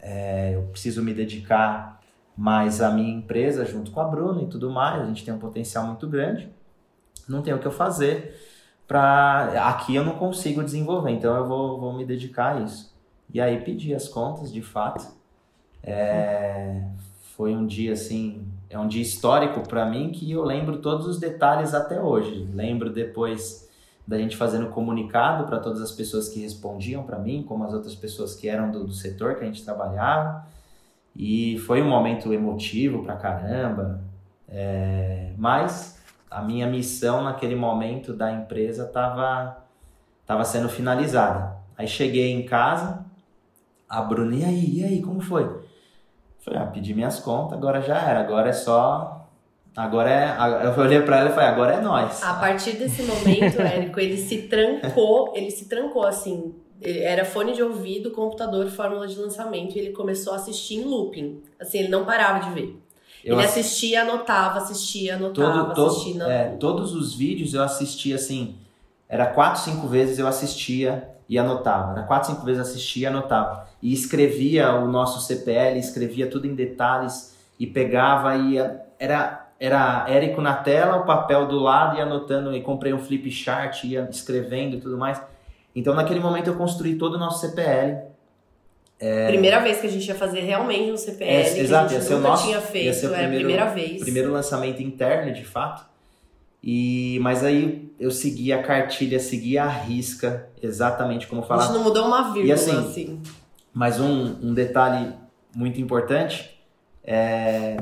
é, eu preciso me dedicar mais à minha empresa junto com a Bruna e tudo mais. A gente tem um potencial muito grande. Não tem o que eu fazer para aqui eu não consigo desenvolver, então eu vou, vou me dedicar a isso. E aí pedi as contas, de fato. É, foi um dia assim, é um dia histórico para mim que eu lembro todos os detalhes até hoje. Lembro depois da gente fazendo comunicado para todas as pessoas que respondiam para mim, como as outras pessoas que eram do, do, setor que a gente trabalhava. E foi um momento emotivo pra caramba. É, mas a minha missão naquele momento da empresa estava tava sendo finalizada. Aí cheguei em casa, a Bruna, e aí, e aí, como foi? Falei, ah, pedi minhas contas, agora já era, agora é só. Agora é. Eu olhei pra ela e falei, agora é nós. A partir desse momento, Érico, ele se trancou, ele se trancou assim. Era fone de ouvido, computador, fórmula de lançamento, e ele começou a assistir em looping. Assim, ele não parava de ver. Eu ele assistia, anotava, assistia, anotava, todo, assistia. Todo, é, todos os vídeos eu assistia assim. Era quatro, cinco vezes eu assistia e anotava. Era quatro, cinco vezes assistia e anotava. E escrevia o nosso CPL, escrevia tudo em detalhes e pegava e era era Érico na tela, o papel do lado e anotando e comprei um flip chart, ia escrevendo e tudo mais. Então naquele momento eu construí todo o nosso CPL é... Primeira vez que a gente ia fazer realmente um CPL, é, que exato, a gente nunca nosso, tinha feito, era primeiro, a primeira vez. Primeiro lançamento interno, de fato. E, mas aí eu segui a cartilha, segui a risca, exatamente como falar. A gente não mudou uma vírgula, e assim. assim. Mas um, um detalhe muito importante é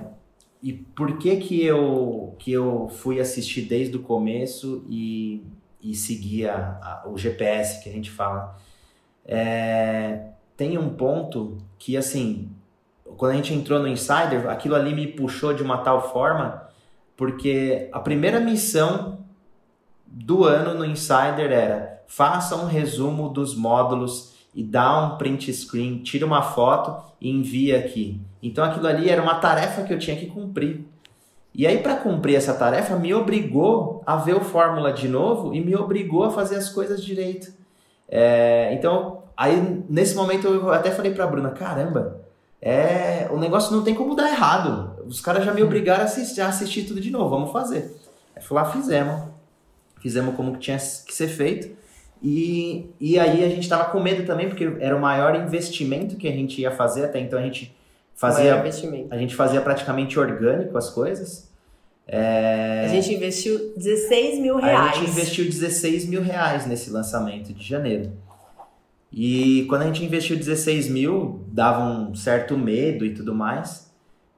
e por que que eu que eu fui assistir desde o começo e, e seguir a, a, o GPS que a gente fala é, tem um ponto que, assim, quando a gente entrou no Insider, aquilo ali me puxou de uma tal forma, porque a primeira missão do ano no Insider era faça um resumo dos módulos e dá um print screen, tira uma foto e envia aqui. Então aquilo ali era uma tarefa que eu tinha que cumprir. E aí para cumprir essa tarefa me obrigou a ver o fórmula de novo e me obrigou a fazer as coisas direito. É, então Aí, nesse momento, eu até falei pra Bruna, caramba, é, o negócio não tem como dar errado. Os caras já me obrigaram a assistir, a assistir tudo de novo, vamos fazer. Aí fui lá, fizemos. Fizemos como que tinha que ser feito. E, e aí a gente estava com medo também, porque era o maior investimento que a gente ia fazer, até então a gente fazia. A gente fazia praticamente orgânico as coisas. É... A gente investiu 16 mil reais. A gente investiu 16 mil reais nesse lançamento de janeiro. E quando a gente investiu 16 mil, dava um certo medo e tudo mais.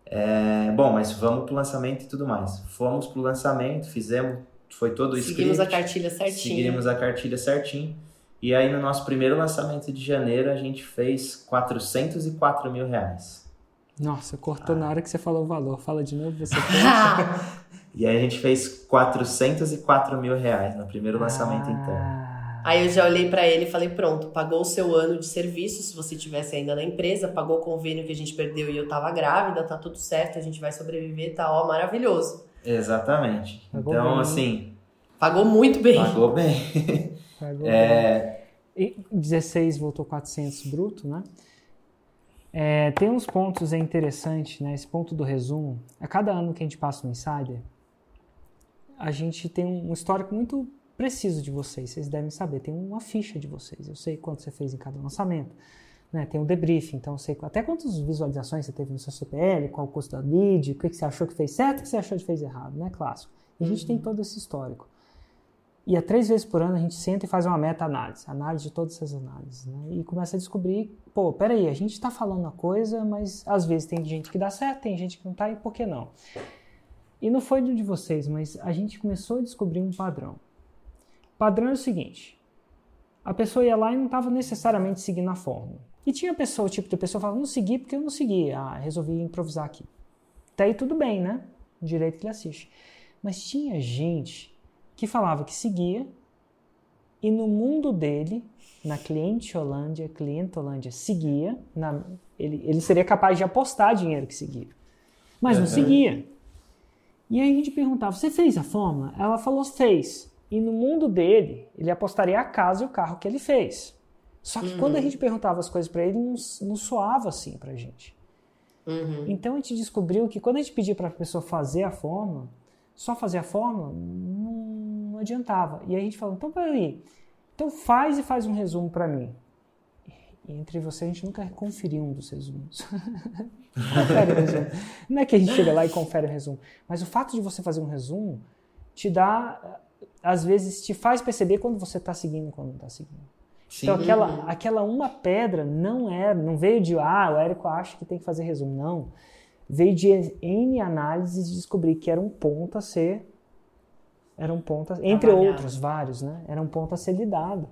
É, bom, mas vamos pro lançamento e tudo mais. Fomos pro lançamento, fizemos, foi todo o Seguimos script, a cartilha certinho. Seguimos a cartilha certinho. E aí no nosso primeiro lançamento de janeiro a gente fez 404 mil reais. Nossa, cortou ah. na hora que você falou o valor. Fala de novo, você E aí a gente fez 404 mil reais no primeiro lançamento ah. interno. Aí eu já olhei para ele e falei: pronto, pagou o seu ano de serviço, se você tivesse ainda na empresa, pagou o convênio que a gente perdeu e eu tava grávida, tá tudo certo, a gente vai sobreviver, tá ó, maravilhoso. Exatamente. Pagou então, bem. assim. Pagou muito bem. Pagou bem. Pagou é... bem. E 16 voltou 400 bruto, né? É, tem uns pontos é interessante, né? Esse ponto do resumo. A cada ano que a gente passa no Insider, a gente tem um histórico muito preciso de vocês, vocês devem saber, tem uma ficha de vocês, eu sei quanto você fez em cada lançamento, né? tem um debriefing, então eu sei até quantas visualizações você teve no seu CPL, qual o custo da lead, o que, você achou que fez certo, o que você achou que fez errado, né? Clássico. E a gente uhum. tem todo esse histórico. E a três vezes por ano a gente senta e faz uma meta-análise, análise de todas essas análises, né? E começa a descobrir, pô, peraí, a gente está falando uma coisa, mas às vezes tem gente que dá certo, tem gente que não tá, e por que não? E não foi de vocês, mas a gente começou a descobrir um padrão padrão é o seguinte: a pessoa ia lá e não estava necessariamente seguindo a fórmula. E tinha pessoa, tipo de pessoa falava, não segui porque eu não segui, ah, resolvi improvisar aqui. Até aí tudo bem, né? Direito que ele assiste. Mas tinha gente que falava que seguia e no mundo dele, na cliente Holândia, cliente Holândia seguia, na, ele, ele seria capaz de apostar dinheiro que seguia. Mas uhum. não seguia. E aí a gente perguntava, você fez a fórmula? Ela falou, fez. E no mundo dele, ele apostaria a casa e o carro que ele fez. Só que uhum. quando a gente perguntava as coisas para ele, não, não soava assim pra gente. Uhum. Então a gente descobriu que quando a gente pedia para a pessoa fazer a fórmula, só fazer a fórmula não, não adiantava. E aí a gente falou, então peraí, então faz e faz um resumo para mim. E entre você a gente nunca conferiu um dos resumos. confere o resumo. Não é que a gente chega lá e confere o resumo, mas o fato de você fazer um resumo te dá, às vezes, te faz perceber quando você está seguindo e quando não está seguindo. Sim. Então aquela, aquela uma pedra não é, não veio de ah, o Érico acha que tem que fazer resumo, não. Veio de N análises de descobrir que era um ponto a ser era um ponto, a, entre outros vários, né? Era um ponto a ser lidado.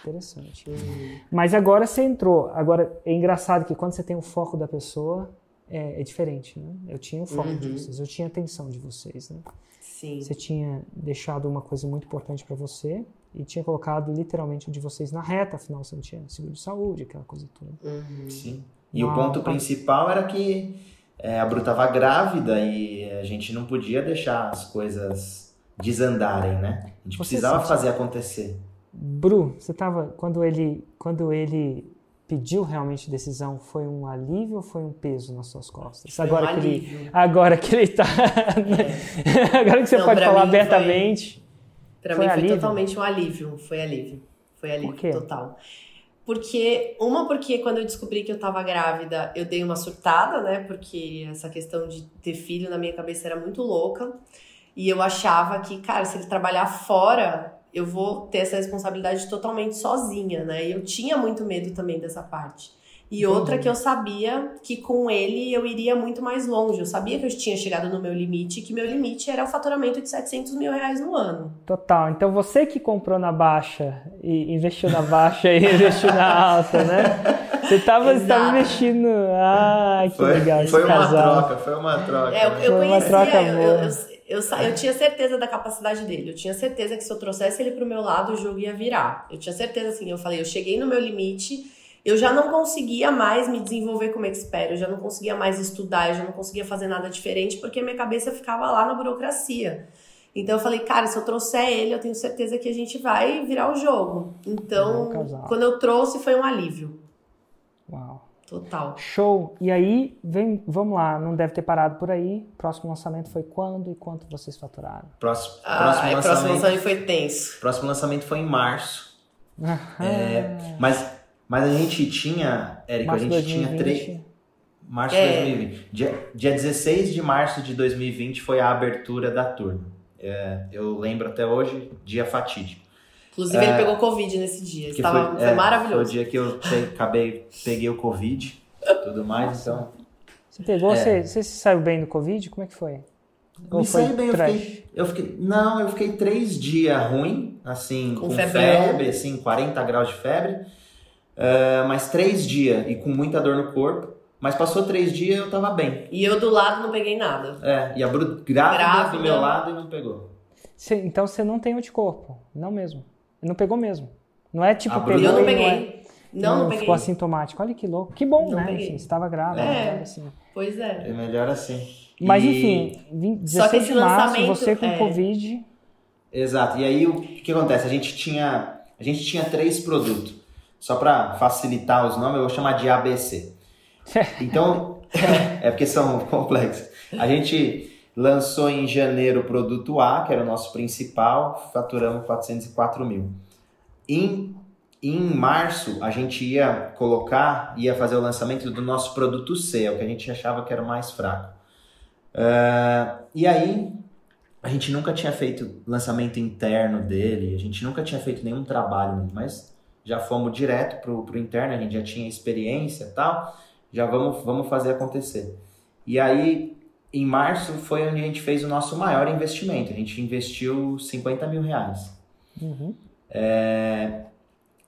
Interessante. Uhum. Mas agora você entrou. Agora é engraçado que quando você tem o foco da pessoa é, é diferente, né? Eu tinha o foco uhum. de vocês, eu tinha a atenção de vocês, né? Sim. Você tinha deixado uma coisa muito importante para você e tinha colocado literalmente o de vocês na reta, afinal você não tinha seguro de saúde, aquela coisa toda. Uhum. Sim. E o ponto principal era que é, a Bru estava grávida e a gente não podia deixar as coisas desandarem, né? A gente você precisava fazer acontecer. Bru, você estava quando ele quando ele pediu realmente decisão, foi um alívio ou foi um peso nas suas costas? Foi agora um que ele agora que ele está é. agora que você não, pode falar abertamente. Para mim foi alívio? totalmente um alívio. Foi alívio. Foi alívio Por total. Porque, uma, porque quando eu descobri que eu tava grávida, eu dei uma surtada, né? Porque essa questão de ter filho na minha cabeça era muito louca. E eu achava que, cara, se ele trabalhar fora, eu vou ter essa responsabilidade totalmente sozinha, né? E eu tinha muito medo também dessa parte. E outra que eu sabia que com ele eu iria muito mais longe. Eu sabia que eu tinha chegado no meu limite, que meu limite era o faturamento de 700 mil reais no ano. Total. Então você que comprou na baixa e investiu na baixa e investiu na alta, né? Você estava investindo. Ah, que foi, legal. Foi uma casal. troca, foi uma troca. É, eu, eu foi uma troca eu, boa. Eu, eu, eu, tinha certeza da capacidade dele. Eu tinha certeza que se eu trouxesse ele pro meu lado, o jogo ia virar. Eu tinha certeza, assim, eu falei, eu cheguei no meu limite eu já não conseguia mais me desenvolver como expert, eu já não conseguia mais estudar, eu já não conseguia fazer nada diferente porque minha cabeça ficava lá na burocracia. Então eu falei, cara, se eu trouxer ele, eu tenho certeza que a gente vai virar o jogo. Então, quando eu trouxe, foi um alívio. Total. Show. E aí, vem, vamos lá, não deve ter parado por aí. Próximo lançamento foi quando e quanto vocês faturaram? Próximo, ah, próximo, lançamento, próximo lançamento foi tenso. Próximo lançamento foi em março. É, mas mas a gente tinha, Érica, a gente 2020. tinha três. Março de é. 2020. Dia, dia 16 de março de 2020 foi a abertura da turma. É, eu lembro até hoje, dia fatídico. Inclusive, é, ele pegou Covid nesse dia. Estava, foi, foi é, maravilhoso. Foi o dia que eu acabei, peguei o Covid tudo mais, então. Você pegou, é. você, você se saiu bem do Covid? Como é que foi? Ou Me saí bem, eu fiquei, eu fiquei, Não, eu fiquei três dias ruim, assim, com, com febre, assim, 40 graus de febre. Uh, mais três dias e com muita dor no corpo. Mas passou três dias eu tava bem. E eu do lado não peguei nada. É, e a Bru grávida, grávida. do meu lado e não pegou. Cê, então você não tem anticorpo? Não mesmo. Não pegou mesmo. Não é tipo, a pegou Eu não peguei. Não, não, não, peguei. ficou assintomático. Olha que louco. Que bom, não né? Peguei. Enfim, estava grávida. É, assim. pois é. É melhor assim. Mas e... enfim, 16 de março, você com é... Covid. Exato. E aí o que acontece? A gente tinha, a gente tinha três produtos. Só para facilitar os nomes, eu vou chamar de ABC. Então, é porque são complexos. A gente lançou em janeiro o produto A, que era o nosso principal, faturamos 404 mil. Em, em março, a gente ia colocar, ia fazer o lançamento do nosso produto C, é o que a gente achava que era o mais fraco. Uh, e aí, a gente nunca tinha feito lançamento interno dele, a gente nunca tinha feito nenhum trabalho, mas já fomos direto pro, pro interno, a gente já tinha experiência e tal, já vamos, vamos fazer acontecer. E aí, em março, foi onde a gente fez o nosso maior investimento. A gente investiu 50 mil reais. Uhum. É,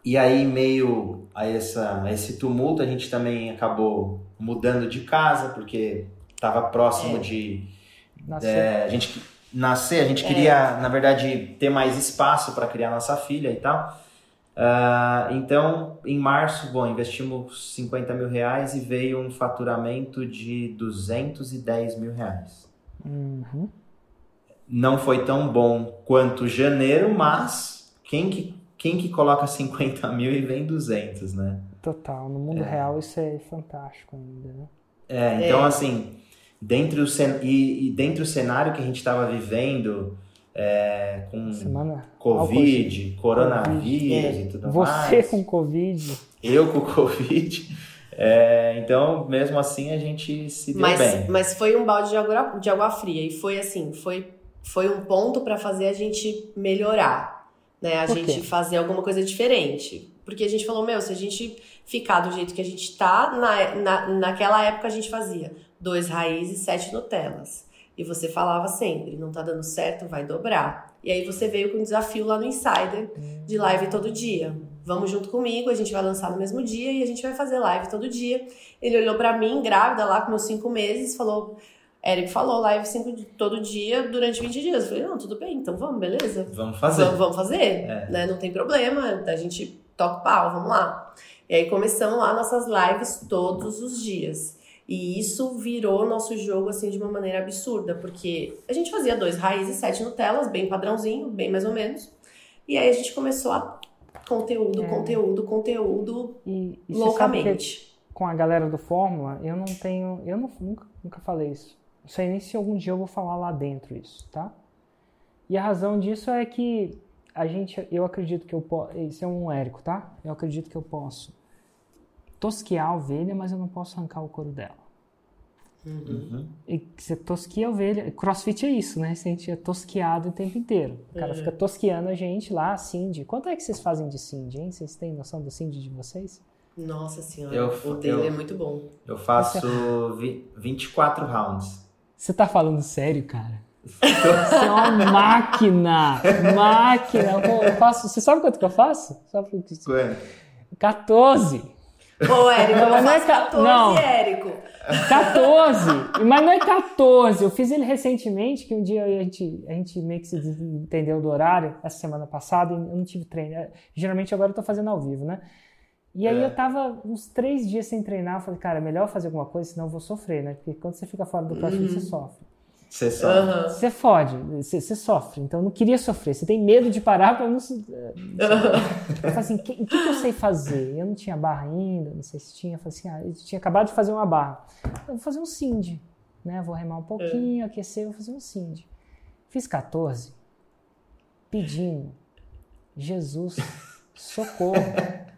e aí, meio a, essa, a esse tumulto, a gente também acabou mudando de casa, porque estava próximo é. de... Nascer. É, a gente nascer, a gente é. queria, na verdade, ter mais espaço para criar nossa filha e tal. Uh, então, em março, bom, investimos 50 mil reais e veio um faturamento de 210 mil reais. Uhum. Não foi tão bom quanto janeiro, mas quem que, quem que coloca 50 mil e vem 200, né? Total, no mundo é. real isso é fantástico ainda, né? É, então é. assim, dentro o cen... e, e dentro do cenário que a gente estava vivendo, é, com Semana Covid, coronavírus COVID. e tudo Você mais. Você com Covid. Eu com Covid. É, então, mesmo assim, a gente se deu mas, bem. Mas foi um balde de água, de água fria. E foi assim, foi, foi um ponto para fazer a gente melhorar. Né? A gente fazer alguma coisa diferente. Porque a gente falou, meu, se a gente ficar do jeito que a gente tá, na, na, naquela época a gente fazia dois raízes, sete Nutellas. E você falava sempre, não tá dando certo, vai dobrar. E aí você veio com um desafio lá no Insider de live todo dia. Vamos junto comigo, a gente vai lançar no mesmo dia e a gente vai fazer live todo dia. Ele olhou para mim, grávida lá com meus cinco meses, falou: Eric falou live cinco, todo dia durante 20 dias. Eu falei, não, tudo bem, então vamos, beleza. Vamos fazer. Vamos, vamos fazer, é. né? Não tem problema, a gente toca o pau, vamos lá. E aí começamos lá nossas lives todos os dias. E isso virou nosso jogo assim de uma maneira absurda, porque a gente fazia dois raízes, sete Nutellas, bem padrãozinho, bem mais ou menos. E aí a gente começou a conteúdo, é. conteúdo, conteúdo e, e loucamente. Com a galera do Fórmula, eu não tenho, eu não, nunca, nunca falei isso. Não sei nem se algum dia eu vou falar lá dentro isso, tá? E a razão disso é que a gente, eu acredito que eu posso, isso é um érico, tá? Eu acredito que eu posso tosquear a ovelha, mas eu não posso arrancar o couro dela. Uhum. E você tosqueia a ovelha. Crossfit é isso, né? Você é tosqueado o tempo inteiro. O cara uhum. fica tosqueando a gente lá, Cindy. Quanto é que vocês fazem de Cindy, hein? Vocês têm noção do Cindy de vocês? Nossa senhora, eu, o dele eu, é muito bom. Eu faço Você... 24 rounds. Você tá falando sério, cara? Você é uma máquina! máquina! Eu faço, você sabe quanto que eu faço? Sabe quanto? 14! Ô, Érico, eu não é 14, não. Érico. 14! Mas não é 14. Eu fiz ele recentemente, que um dia a gente, a gente meio que se entendeu do horário, essa semana passada, e eu não tive treino. É, geralmente agora eu tô fazendo ao vivo, né? E aí é. eu tava uns três dias sem treinar, eu falei, cara, é melhor fazer alguma coisa, senão eu vou sofrer, né? Porque quando você fica fora do crossfit, uhum. você sofre. Você sofre. Uhum. Você fode, você, sofre. Então eu não queria sofrer. Você tem medo de parar para não. Uhum. Eu falei assim: o que, que, eu sei fazer? Eu não tinha barra ainda, não sei se tinha. Eu falei assim: ah, eu tinha acabado de fazer uma barra. Eu vou fazer um Cindy. Né? Vou remar um pouquinho, aquecer, vou fazer um Cindy. Fiz 14, pedindo: Jesus, socorro.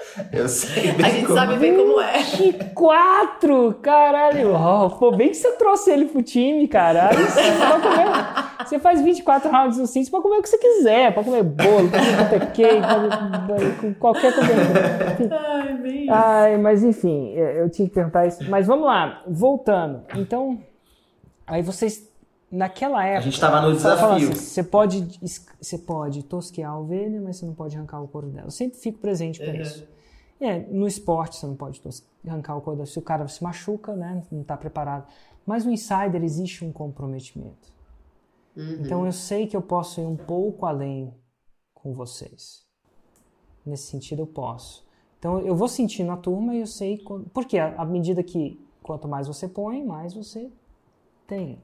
Eu sei bem A gente sabe é. bem como é. 24! Caralho! Oh, pô, bem que você trouxe ele pro time, cara. você, comer, você faz 24 rounds no Sims, pode comer o que você quiser. Pode comer bolo, pode comer cake, com qualquer coisa. Ai, bem Ai, mas enfim, eu tinha que perguntar isso. Mas vamos lá, voltando. Então, aí vocês naquela época. A gente estava no desafio. Assim, você pode, você pode tosquear a ovelha, mas você não pode arrancar o couro dela. Eu sempre fico presente para uhum. isso. É, no esporte você não pode arrancar o couro dela. Se o cara se machuca, né, não está preparado. Mas no insider existe um comprometimento. Uhum. Então eu sei que eu posso ir um pouco além com vocês. Nesse sentido eu posso. Então eu vou sentindo a turma e eu sei. Porque à medida que quanto mais você põe, mais você tem.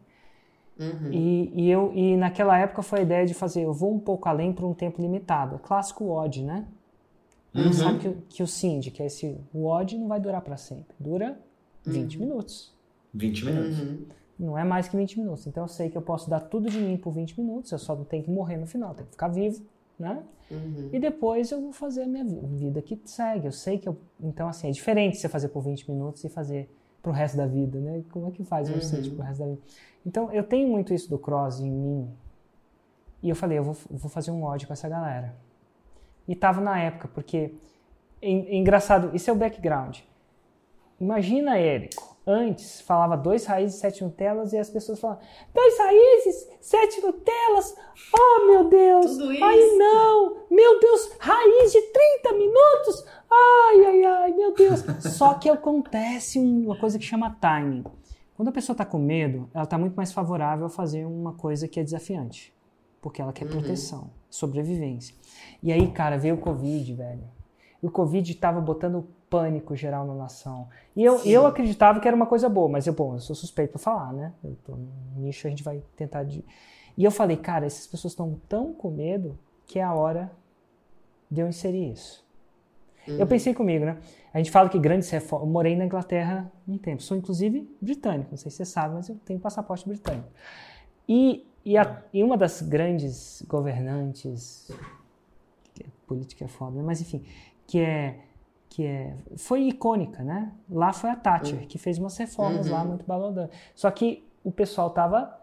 Uhum. E, e, eu, e naquela época foi a ideia de fazer, eu vou um pouco além para um tempo limitado. Clássico odd, né? Uhum. gente sabe que, que o Cindy, que é esse o odd, não vai durar para sempre. Dura 20 uhum. minutos. 20 minutos. Uhum. Não é mais que 20 minutos. Então eu sei que eu posso dar tudo de mim por 20 minutos, eu só não tenho que morrer no final, tenho que ficar vivo, né? Uhum. E depois eu vou fazer a minha vida que segue. Eu sei que eu. Então, assim, é diferente você fazer por 20 minutos e fazer pro resto da vida, né? Como é que faz um uhum. pro resto da vida? Então, eu tenho muito isso do cross em mim. E eu falei, eu vou, vou fazer um ódio com essa galera. E tava na época, porque é, é engraçado, isso é o background. Imagina, Érico, antes falava dois raízes, sete Nutelas, e as pessoas falavam, dois raízes, sete Nutelas, oh meu Deus, Tudo isso. ai não, meu Deus, raiz de 30 minutos, ai, ai, ai, meu Deus. Só que acontece uma coisa que chama timing. Quando a pessoa está com medo, ela está muito mais favorável a fazer uma coisa que é desafiante. Porque ela quer uhum. proteção, sobrevivência. E aí, cara, veio o Covid, velho. E o Covid estava botando pânico geral na nação. E eu, eu acreditava que era uma coisa boa, mas eu, bom, eu sou suspeito para falar, né? Eu tô no nicho, a gente vai tentar. De... E eu falei, cara, essas pessoas estão tão com medo que é a hora de eu inserir isso. Uhum. Eu pensei comigo, né? A gente fala que grandes reformas. Eu morei na Inglaterra um tempo. Sou inclusive britânico, não sei se você sabe, mas eu tenho passaporte britânico. E, e, a, e uma das grandes governantes. Política é foda, né? mas enfim, que é que é, foi icônica, né? Lá foi a Thatcher, uhum. que fez umas reformas uhum. lá muito balodantes. Só que o pessoal tava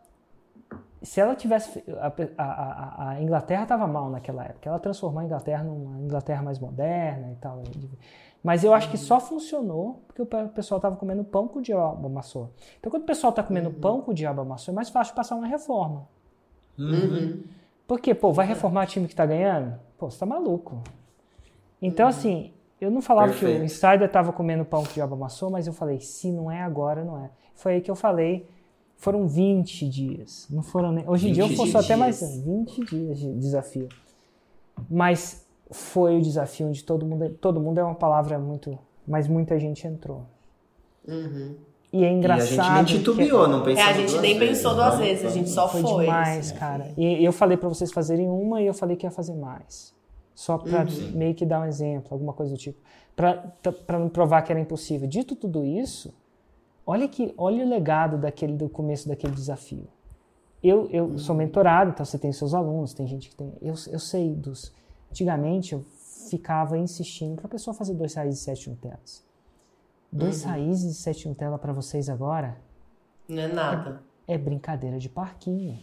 se ela tivesse. A, a, a Inglaterra estava mal naquela época. Ela transformou a Inglaterra numa Inglaterra mais moderna e tal. Mas eu acho que só funcionou porque o pessoal estava comendo pão com o diabo amassou. Então, quando o pessoal está comendo uhum. pão com o diabo amassou, é mais fácil passar uma reforma. Uhum. Porque, pô, vai reformar o time que está ganhando? Pô, você está maluco. Então, uhum. assim, eu não falava Perfeito. que o Insider estava comendo pão que o diabo amassou, mas eu falei, se não é agora, não é. Foi aí que eu falei foram 20 dias. Não foram nem... Hoje em dia eu fosse até mais 20 dias de desafio. Mas foi o desafio onde todo mundo. Todo mundo é uma palavra muito. Mas muita gente entrou. Uhum. E é engraçado. E a gente nem titubeou, que... não pensou. É, a gente nem vezes, pensou duas vezes, a gente só foi. Foi demais, cara. E eu falei para vocês fazerem uma e eu falei que ia fazer mais. Só para uhum. meio que dar um exemplo, alguma coisa do tipo. Para não provar que era impossível. Dito tudo isso, Olha que, olha o legado daquele do começo daquele desafio. Eu, eu uhum. sou mentorado, então você tem seus alunos, tem gente que tem. Eu, eu sei dos. Antigamente eu ficava insistindo para a pessoa fazer dois raízes e sete Nutellas. Dois uhum. raízes e sete Nutella para vocês agora. Não é nada. É, é brincadeira de parquinho.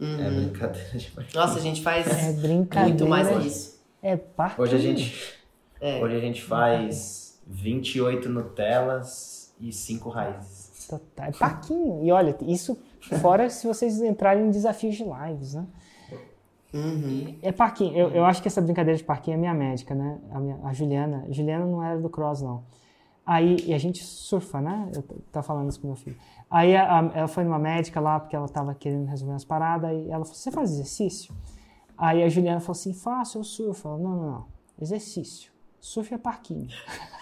Uhum. É brincadeira de parquinho. Nossa, a gente faz é brincadeira, muito mais isso. É parquinho. Hoje a gente, é. hoje a gente faz 28 Nutellas e cinco raízes. Total. É paquinho. E olha, isso fora se vocês entrarem em desafios de lives, né? Uhum. É parquinho. Eu, eu acho que essa brincadeira de parquinho é minha médica, né? A, minha, a Juliana. A Juliana não era do cross, não. Aí, e a gente surfa, né? Eu tava falando isso com meu filho. Aí a, a, ela foi numa médica lá, porque ela tava querendo resolver umas paradas, e ela falou, você faz exercício? Aí a Juliana falou assim, faço, eu surfo. Ela, não, não, não, exercício. Surf é parquinho.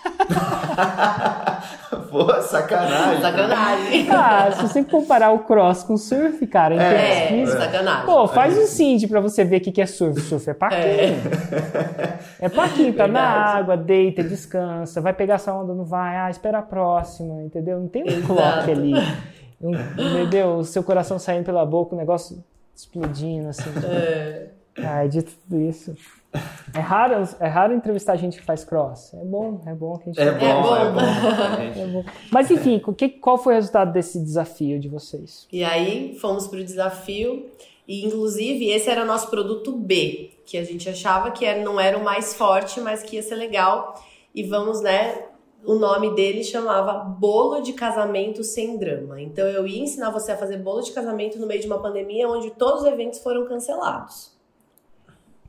Pô, sacanagem. Sacanagem. Ah, se você comparar o cross com o surf, cara, em é, física, sacanagem. Pô, faz um cindy pra você ver o que é surf. Surf é parquinho. É, é parquinho, tá Verdade. na água, deita, descansa, vai pegar essa onda, não vai, ah, espera a próxima, entendeu? Não tem um clock ali. Um, entendeu? O seu coração saindo pela boca, o negócio explodindo, assim. É. Ai, dito tudo isso. É raro, é raro entrevistar gente que faz cross. É bom, é bom que a gente É bom, é bom. É bom. é bom. Mas enfim, que, qual foi o resultado desse desafio de vocês? E aí fomos para o desafio e inclusive esse era o nosso produto B, que a gente achava que não era o mais forte, mas que ia ser legal. E vamos, né? O nome dele chamava Bolo de Casamento Sem Drama. Então eu ia ensinar você a fazer bolo de casamento no meio de uma pandemia onde todos os eventos foram cancelados.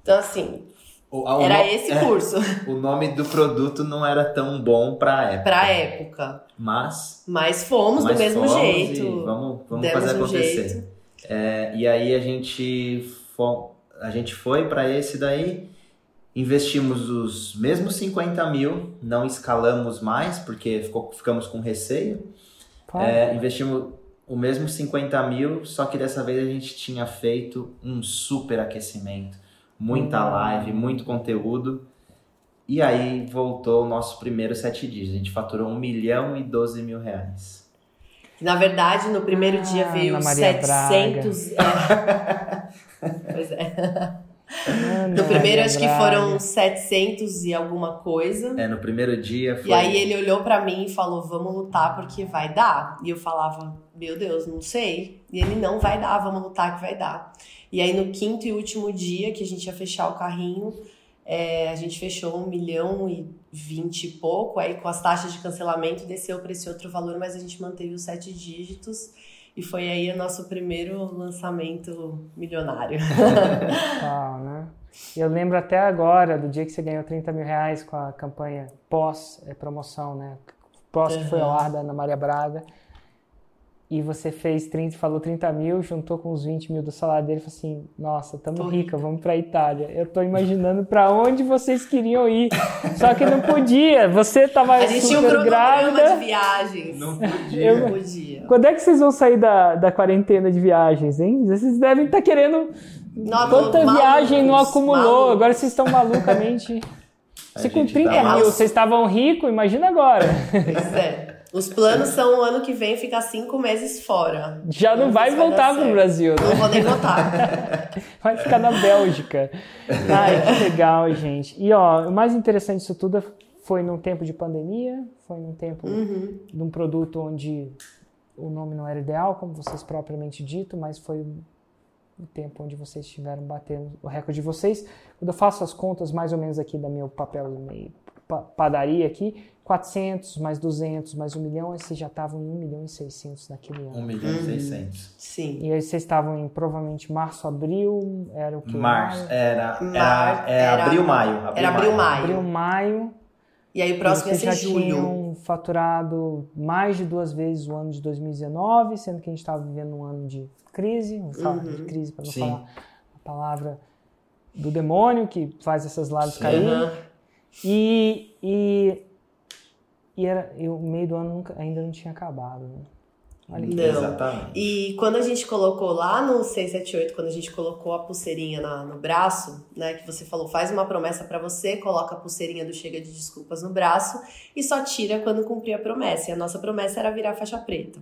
Então, assim, o, o, era esse é, curso. O nome do produto não era tão bom pra época. Pra época. Mas. Mas fomos mas do mesmo jeito. vamos vamos fazer acontecer. É, e aí a gente, fo, a gente foi para esse daí. Investimos os mesmos 50 mil, não escalamos mais, porque ficou, ficamos com receio. É, investimos o mesmo 50 mil, só que dessa vez a gente tinha feito um super aquecimento muita live, muito conteúdo. E aí voltou o nosso primeiro sete dias. A gente faturou 1 milhão e 12 mil reais. Na verdade, no primeiro ah, dia veio 700. É. pois é. No primeiro, acho que foram 700 e alguma coisa. É, no primeiro dia foi. E aí ele olhou para mim e falou: Vamos lutar porque vai dar. E eu falava: Meu Deus, não sei. E ele: Não vai dar, vamos lutar que vai dar. E aí no quinto e último dia que a gente ia fechar o carrinho, é, a gente fechou um milhão e vinte e pouco, aí com as taxas de cancelamento desceu para esse outro valor, mas a gente manteve os sete dígitos. E foi aí o nosso primeiro lançamento milionário. ah, né? Eu lembro até agora do dia que você ganhou 30 mil reais com a campanha pós-promoção, né? Pós que foi ao ar da Ana Maria Braga e você fez 30, falou 30 mil, juntou com os 20 mil do salário dele e falou assim: Nossa, tamo rica, rica, vamos pra Itália. Eu tô imaginando para onde vocês queriam ir. Só que não podia. Você tava A gente super tinha um grávida. de viagens. Não podia. Não podia. Quando é que vocês vão sair da, da quarentena de viagens, hein? Vocês devem estar tá querendo Não, Quanta viagem não acumulou? Malucos. Agora vocês estão malucamente. Você com 30 tá mil, vocês estavam ricos, imagina agora. Pois é. Os planos são o ano que vem ficar cinco meses fora. Já não, vai voltar para o Brasil, né? Não vou nem voltar. vai ficar na Bélgica. Ai, que legal, gente. E ó, o mais interessante disso tudo foi num tempo de pandemia, foi num tempo uhum. de um produto onde o nome não era ideal, como vocês propriamente dito, mas foi o tempo onde vocês estiveram batendo o recorde de vocês. Quando eu faço as contas mais ou menos aqui da meu papel meio padaria aqui, 400 mais 200 mais 1 milhão, aí vocês já estavam em 1 milhão e 600 naquele ano. 1 milhão e 600. Sim. E aí vocês estavam em provavelmente março, abril, era o que? Março, era, era, era, era, abril, maio. Abril, era abril, maio. Abril, maio. E aí o próximo ia ser julho. tinham faturado mais de duas vezes o ano de 2019, sendo que a gente estava vivendo um ano de crise, vamos falar uhum. de crise para não Sim. falar a palavra do demônio que faz essas lives cair. Uhum. E, e, e era, eu, o meio do ano nunca, ainda não tinha acabado. Né? Olha não. Exatamente. E quando a gente colocou lá no 678, quando a gente colocou a pulseirinha na, no braço, né, que você falou, faz uma promessa para você, coloca a pulseirinha do Chega de Desculpas no braço e só tira quando cumprir a promessa. E a nossa promessa era virar faixa preta.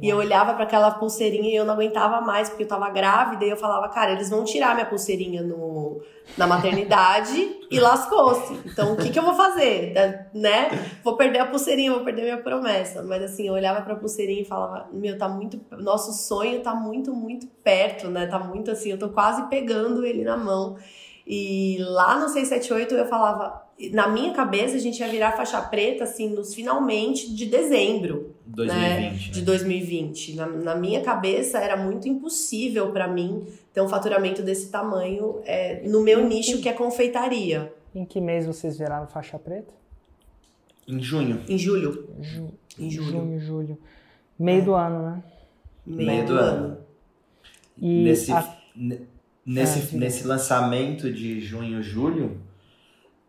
E eu olhava para aquela pulseirinha e eu não aguentava mais, porque eu tava grávida, e eu falava, cara, eles vão tirar minha pulseirinha no, na maternidade e lascou-se. Então, o que, que eu vou fazer? Né? Vou perder a pulseirinha, vou perder minha promessa. Mas assim, eu olhava pra pulseirinha e falava, meu, tá muito. Nosso sonho tá muito, muito perto, né? Tá muito assim, eu tô quase pegando ele na mão. E lá no 678 eu falava, na minha cabeça a gente ia virar faixa preta assim nos finalmente de dezembro 2020, né? né? de 2020 na, na, minha cabeça era muito impossível para mim ter um faturamento desse tamanho é, no meu nicho que é confeitaria em que mês vocês viraram faixa preta em junho em julho Ju... em julho junho julho meio é. do ano né meio, meio do, do ano. ano. e nesse a... nesse, ah, nesse lançamento de junho julho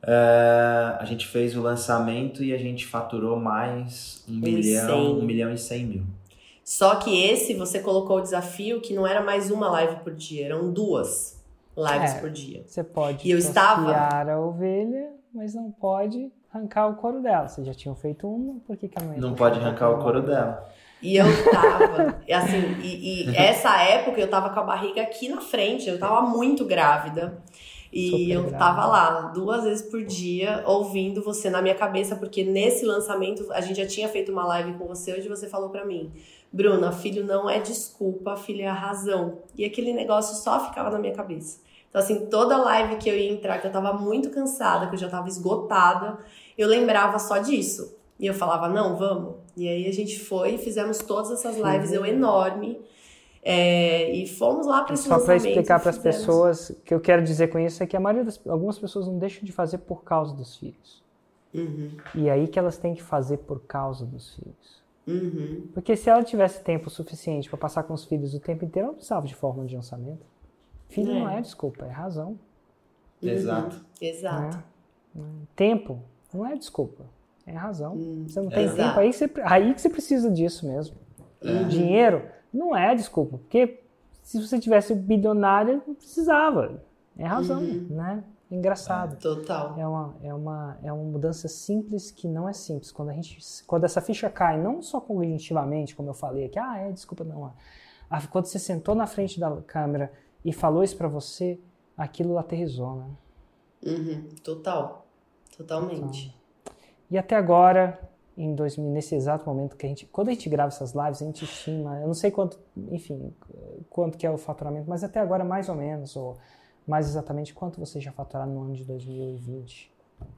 Uh, a gente fez o lançamento e a gente faturou mais um, milhão, um milhão e cem mil. Só que esse você colocou o desafio que não era mais uma live por dia, eram duas lives é, por dia. Você pode e eu estava a ovelha, mas não pode arrancar o couro dela. Vocês já tinham feito uma, por que, que não Não pode arrancar o couro dela. E eu tava, assim, e, e essa época eu tava com a barriga aqui na frente, eu tava muito grávida. E eu tava lá duas vezes por dia ouvindo você na minha cabeça, porque nesse lançamento a gente já tinha feito uma live com você onde você falou para mim, Bruna, filho não é desculpa, filho é a razão. E aquele negócio só ficava na minha cabeça. Então, assim, toda live que eu ia entrar, que eu tava muito cansada, que eu já tava esgotada, eu lembrava só disso. E eu falava, não, vamos. E aí a gente foi, fizemos todas essas lives, eu enorme. É, e fomos lá para esse Só para explicar para as pessoas, o que eu quero dizer com isso é que a maioria das algumas pessoas não deixam de fazer por causa dos filhos. Uhum. E é aí que elas têm que fazer por causa dos filhos. Uhum. Porque se ela tivesse tempo suficiente para passar com os filhos o tempo inteiro, ela não precisava de forma de lançamento. Filho é. não é desculpa, é razão. Uhum. Exato. Exato. É. Tempo não é desculpa, é razão. Hum, você não tem Exato. tempo, aí, você, aí que você precisa disso mesmo. É. Dinheiro não é desculpa, porque se você tivesse bilionário, não precisava. É razão, uhum. né? É engraçado. Total. É uma, é, uma, é uma mudança simples que não é simples. Quando, a gente, quando essa ficha cai, não só cognitivamente, como eu falei aqui, ah, é, desculpa, não. Ah, quando você sentou na frente da câmera e falou isso para você, aquilo aterrizou, né? Uhum, total. Totalmente. Então, e até agora, em 2000, nesse exato momento que a gente, quando a gente grava essas lives, a gente estima, eu não sei quanto, enfim, quanto que é o faturamento, mas até agora mais ou menos, ou mais exatamente quanto vocês já faturaram no ano de 2020?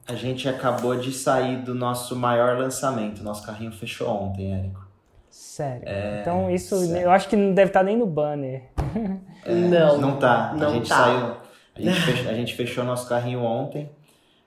A gente acabou de sair do nosso maior lançamento, nosso carrinho fechou ontem, Érico. Sério? É, então isso, sério. eu acho que não deve estar nem no banner. É, não, não tá. Não a gente tá. saiu, a gente, fechou, a gente fechou nosso carrinho ontem.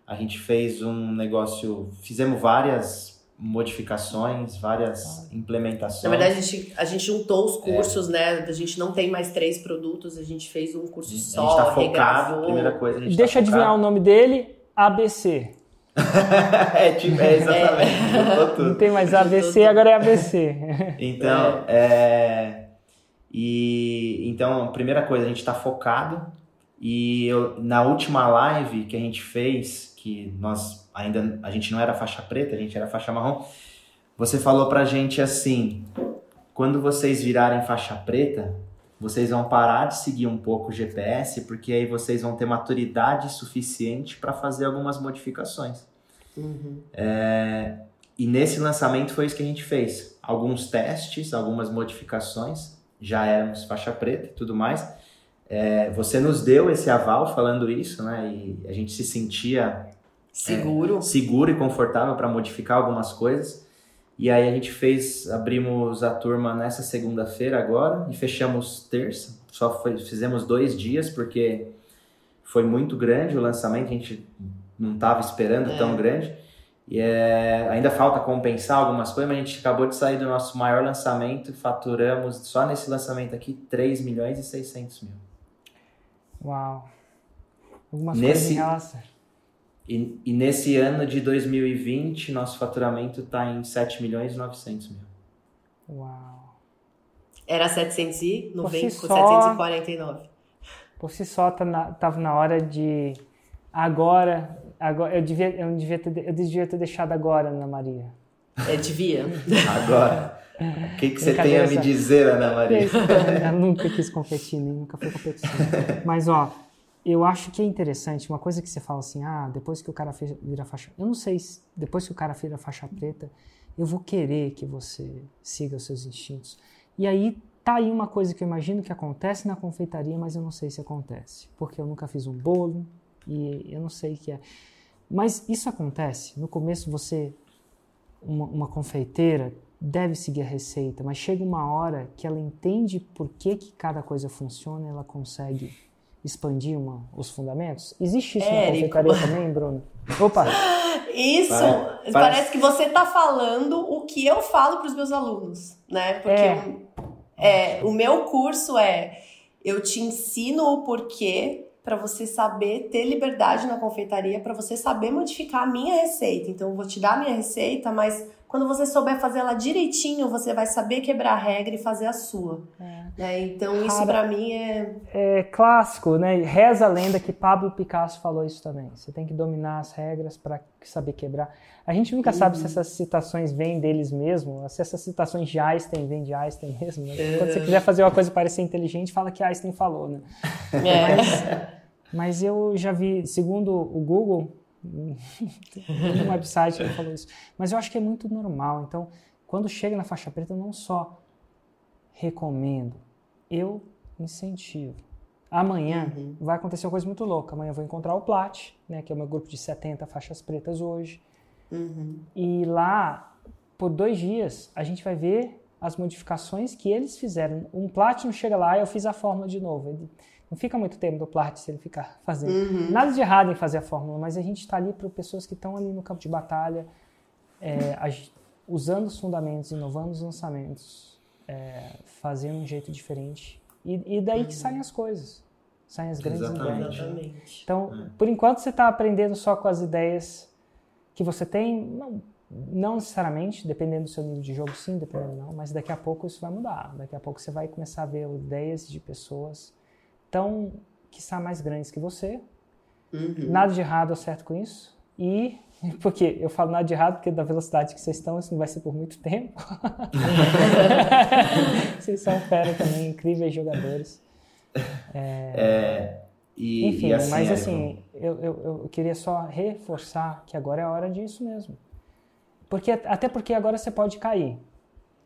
A gente fez um negócio, fizemos várias modificações, várias implementações. Na verdade, a gente, a gente juntou os cursos, é. né? A gente não tem mais três produtos, a gente fez um curso só, A gente tá focado, primeira coisa, a gente Deixa tá adivinhar o nome dele, ABC. é, tipo, é exatamente. É. Não tem mais ABC, agora é ABC. então, é. E então, primeira coisa, a gente está focado. E eu, na última live que a gente fez, que nós ainda a gente não era faixa preta, a gente era faixa marrom, você falou pra gente assim: quando vocês virarem faixa preta, vocês vão parar de seguir um pouco o GPS, porque aí vocês vão ter maturidade suficiente para fazer algumas modificações. Uhum. É, e nesse lançamento foi isso que a gente fez. Alguns testes, algumas modificações, já éramos faixa preta e tudo mais. É, você nos deu esse aval falando isso, né? E a gente se sentia seguro, é, seguro e confortável para modificar algumas coisas. E aí a gente fez, abrimos a turma nessa segunda-feira agora e fechamos terça. Só foi, fizemos dois dias porque foi muito grande o lançamento, a gente não estava esperando é. tão grande. E é, ainda falta compensar algumas coisas, mas a gente acabou de sair do nosso maior lançamento, faturamos só nesse lançamento aqui 3 milhões e 600 mil. Uau! Algumas nesse, coisas em e, e, nesse ano de 2020, nosso faturamento está em 7 milhões e 900 mil. Uau! Era 790 si com só, 749. Por si só, tá na, tava na hora de... Agora, agora eu, devia, eu, devia ter, eu devia ter deixado agora, Ana Maria. É, devia. agora. O que, que você tem a me dizer, Ana Maria? Eu nunca quis competir, nem nunca foi competição. Mas, ó, eu acho que é interessante, uma coisa que você fala assim, ah, depois que o cara vira faixa... Eu não sei, se depois que o cara vira faixa preta, eu vou querer que você siga os seus instintos. E aí, tá aí uma coisa que eu imagino que acontece na confeitaria, mas eu não sei se acontece. Porque eu nunca fiz um bolo e eu não sei o que é. Mas isso acontece. No começo você, uma, uma confeiteira, deve seguir a receita, mas chega uma hora que ela entende por que, que cada coisa funciona, ela consegue expandir uma, os fundamentos? Existe isso Érico. na confeitaria também, Bruno? Opa! Isso, parece, parece que você está falando o que eu falo para os meus alunos, né? Porque é. é, o meu curso é eu te ensino o porquê para você saber ter liberdade na confeitaria, para você saber modificar a minha receita. Então, eu vou te dar a minha receita, mas quando você souber fazer ela direitinho, você vai saber quebrar a regra e fazer a sua. É. Né? Então, Cara, isso para mim é... É clássico, né? Reza a lenda que Pablo Picasso falou isso também. Você tem que dominar as regras para saber quebrar. A gente nunca uhum. sabe se uhum. essas citações vêm deles mesmo, se essas citações de Einstein vêm de Einstein mesmo. Né? É. Quando você quiser fazer uma coisa parecer inteligente, fala que Einstein falou, né? É. Mas, mas eu já vi, segundo o Google, um website que falou isso. Mas eu acho que é muito normal. Então, quando chega na faixa preta, eu não só recomendo, eu incentivo. Amanhã uhum. vai acontecer uma coisa muito louca. Amanhã eu vou encontrar o Plat, né, que é o meu grupo de 70 faixas pretas hoje. Uhum. E lá, por dois dias, a gente vai ver as modificações que eles fizeram. Um Plat não chega lá e eu fiz a fórmula de novo. Não fica muito tempo do Plart se ele ficar fazendo. Uhum. Nada de errado em fazer a fórmula, mas a gente está ali para pessoas que estão ali no campo de batalha, é, usando os fundamentos, inovando os lançamentos, é, fazendo um jeito diferente. E, e daí uhum. que saem as coisas. Saem as grandes Exatamente. ideias. Então, é. por enquanto você está aprendendo só com as ideias que você tem, não, não necessariamente, dependendo do seu nível de jogo, sim, dependendo não, mas daqui a pouco isso vai mudar. Daqui a pouco você vai começar a ver ideias de pessoas tão, que são mais grandes que você. Uhum. Nada de errado ou certo com isso. E, porque eu falo nada de errado, porque da velocidade que vocês estão, isso não vai ser por muito tempo. vocês são fera também, incríveis jogadores. É, é, e, enfim, e assim, mas assim, eu, eu, eu queria só reforçar que agora é a hora disso mesmo. Porque, até porque agora você pode cair.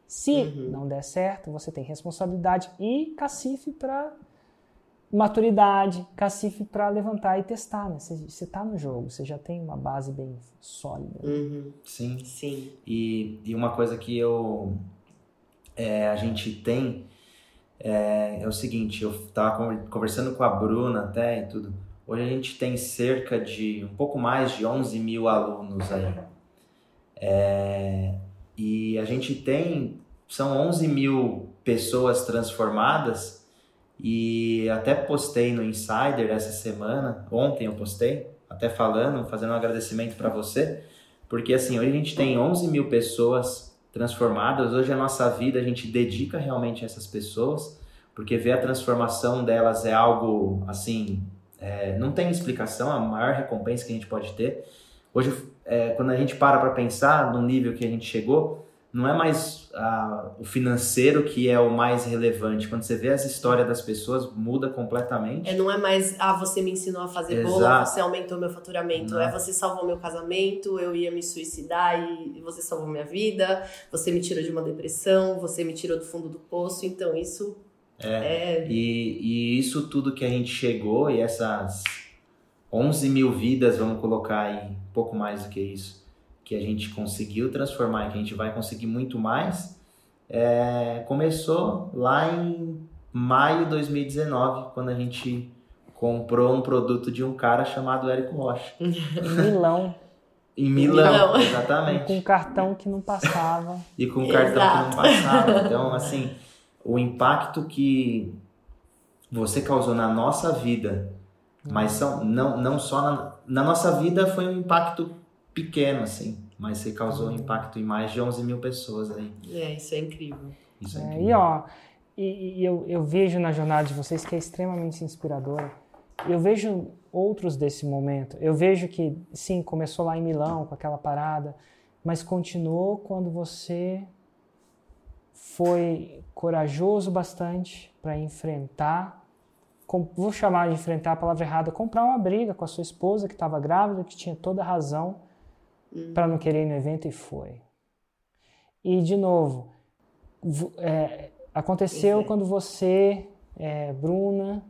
Se uhum. não der certo, você tem responsabilidade e cacife para maturidade, cacife para levantar e testar, né? Você está no jogo, você já tem uma base bem sólida. Uhum. Sim. Sim. E, e uma coisa que eu é, a gente tem é, é, o seguinte, eu estava conversando com a Bruna até e tudo. Hoje a gente tem cerca de um pouco mais de 11 mil alunos aí. É, e a gente tem, são 11 mil pessoas transformadas e até postei no Insider essa semana, ontem eu postei, até falando, fazendo um agradecimento para você, porque assim, hoje a gente tem 11 mil pessoas transformadas, hoje a nossa vida a gente dedica realmente a essas pessoas. porque ver a transformação delas é algo assim, é, não tem explicação, a maior recompensa que a gente pode ter. Hoje, é, quando a gente para para pensar no nível que a gente chegou, não é mais ah, o financeiro que é o mais relevante. Quando você vê as histórias das pessoas, muda completamente. É, não é mais, ah, você me ensinou a fazer Exato. bolo, você aumentou meu faturamento. Não. É você salvou meu casamento, eu ia me suicidar e você salvou minha vida, você me tirou de uma depressão, você me tirou do fundo do poço. Então, isso é. é... E, e isso tudo que a gente chegou e essas 11 mil vidas, vamos colocar aí, um pouco mais do que isso que a gente conseguiu transformar e que a gente vai conseguir muito mais, é, começou lá em maio de 2019, quando a gente comprou um produto de um cara chamado Érico Rocha. Em Milão. Em Milão, Milão. exatamente. E com cartão que não passava. e com cartão Exato. que não passava. Então, assim, o impacto que você causou na nossa vida, mas são, não, não só na, na nossa vida foi um impacto pequeno, assim, mas você causou um impacto em mais de 11 mil pessoas aí. É, isso é incrível. Isso é, é incrível. E ó, e, e, eu, eu vejo na jornada de vocês que é extremamente inspiradora. Eu vejo outros desse momento. Eu vejo que, sim, começou lá em Milão com aquela parada, mas continuou quando você foi corajoso bastante para enfrentar, com, vou chamar de enfrentar a palavra errada, comprar uma briga com a sua esposa que estava grávida, que tinha toda a razão uhum. para não querer ir no evento e foi. E, de novo, é, aconteceu uhum. quando você, é, Bruna,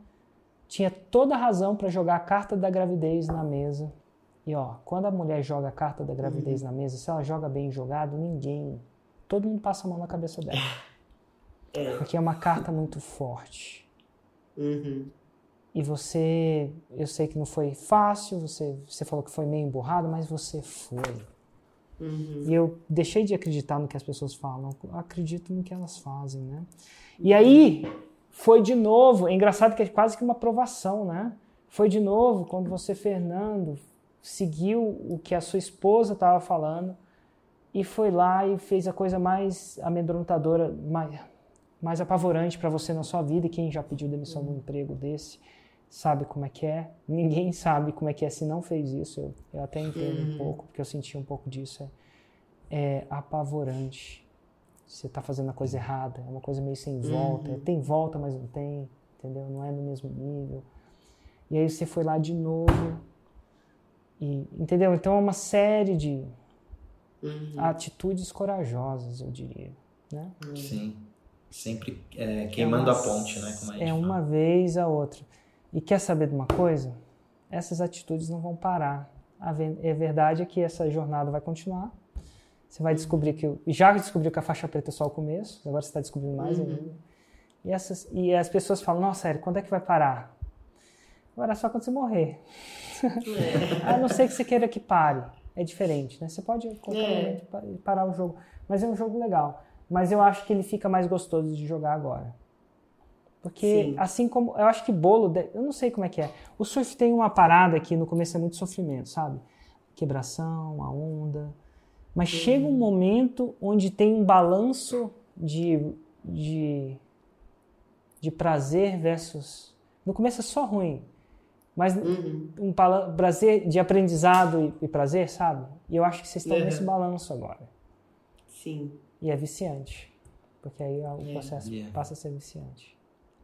tinha toda a razão para jogar a carta da gravidez na mesa. E ó, quando a mulher joga a carta da gravidez uhum. na mesa, se ela joga bem jogado, ninguém, todo mundo passa a mão na cabeça dela. É. Porque é uma carta muito forte. Uhum. E você, eu sei que não foi fácil, você, você falou que foi meio emburrado, mas você foi. Uhum. E eu deixei de acreditar no que as pessoas falam, acredito no que elas fazem, né? E aí, foi de novo, é engraçado que é quase que uma provação, né? Foi de novo quando você, Fernando, seguiu o que a sua esposa estava falando e foi lá e fez a coisa mais amedrontadora, mais, mais apavorante para você na sua vida. E quem já pediu demissão uhum. de um emprego desse sabe como é que é. Ninguém sabe como é que é se não fez isso. Eu, eu até entendo uhum. um pouco, porque eu senti um pouco disso. É, é apavorante. Você está fazendo a coisa errada. É uma coisa meio sem volta. Uhum. tem volta, mas não tem. Entendeu? Não é no mesmo nível. E aí você foi lá de novo. E, entendeu? Então é uma série de uhum. atitudes corajosas, eu diria. Né? Sim. Sempre é, queimando é uma, a ponte, né? é fala. uma vez a outra. E quer saber de uma coisa? Essas atitudes não vão parar. A verdade é que essa jornada vai continuar. Você vai descobrir que. Já descobriu que a faixa preta é só o começo, agora você está descobrindo mais uhum. ainda. E, essas, e as pessoas falam: Nossa, sério, quando é que vai parar? Agora é só quando você morrer. É. a não ser que você queira que pare. É diferente, né? Você pode é. parar o jogo. Mas é um jogo legal. Mas eu acho que ele fica mais gostoso de jogar agora. Porque Sim. assim como. Eu acho que bolo. Eu não sei como é que é. O surf tem uma parada que no começo é muito sofrimento, sabe? Quebração, a onda. Mas uhum. chega um momento onde tem um balanço de, de, de prazer versus. No começo é só ruim. Mas uhum. um prazer de aprendizado e, e, prazer, sabe? E eu acho que vocês estão uhum. nesse balanço agora. Sim. E é viciante. Porque aí o processo yeah. passa a ser viciante.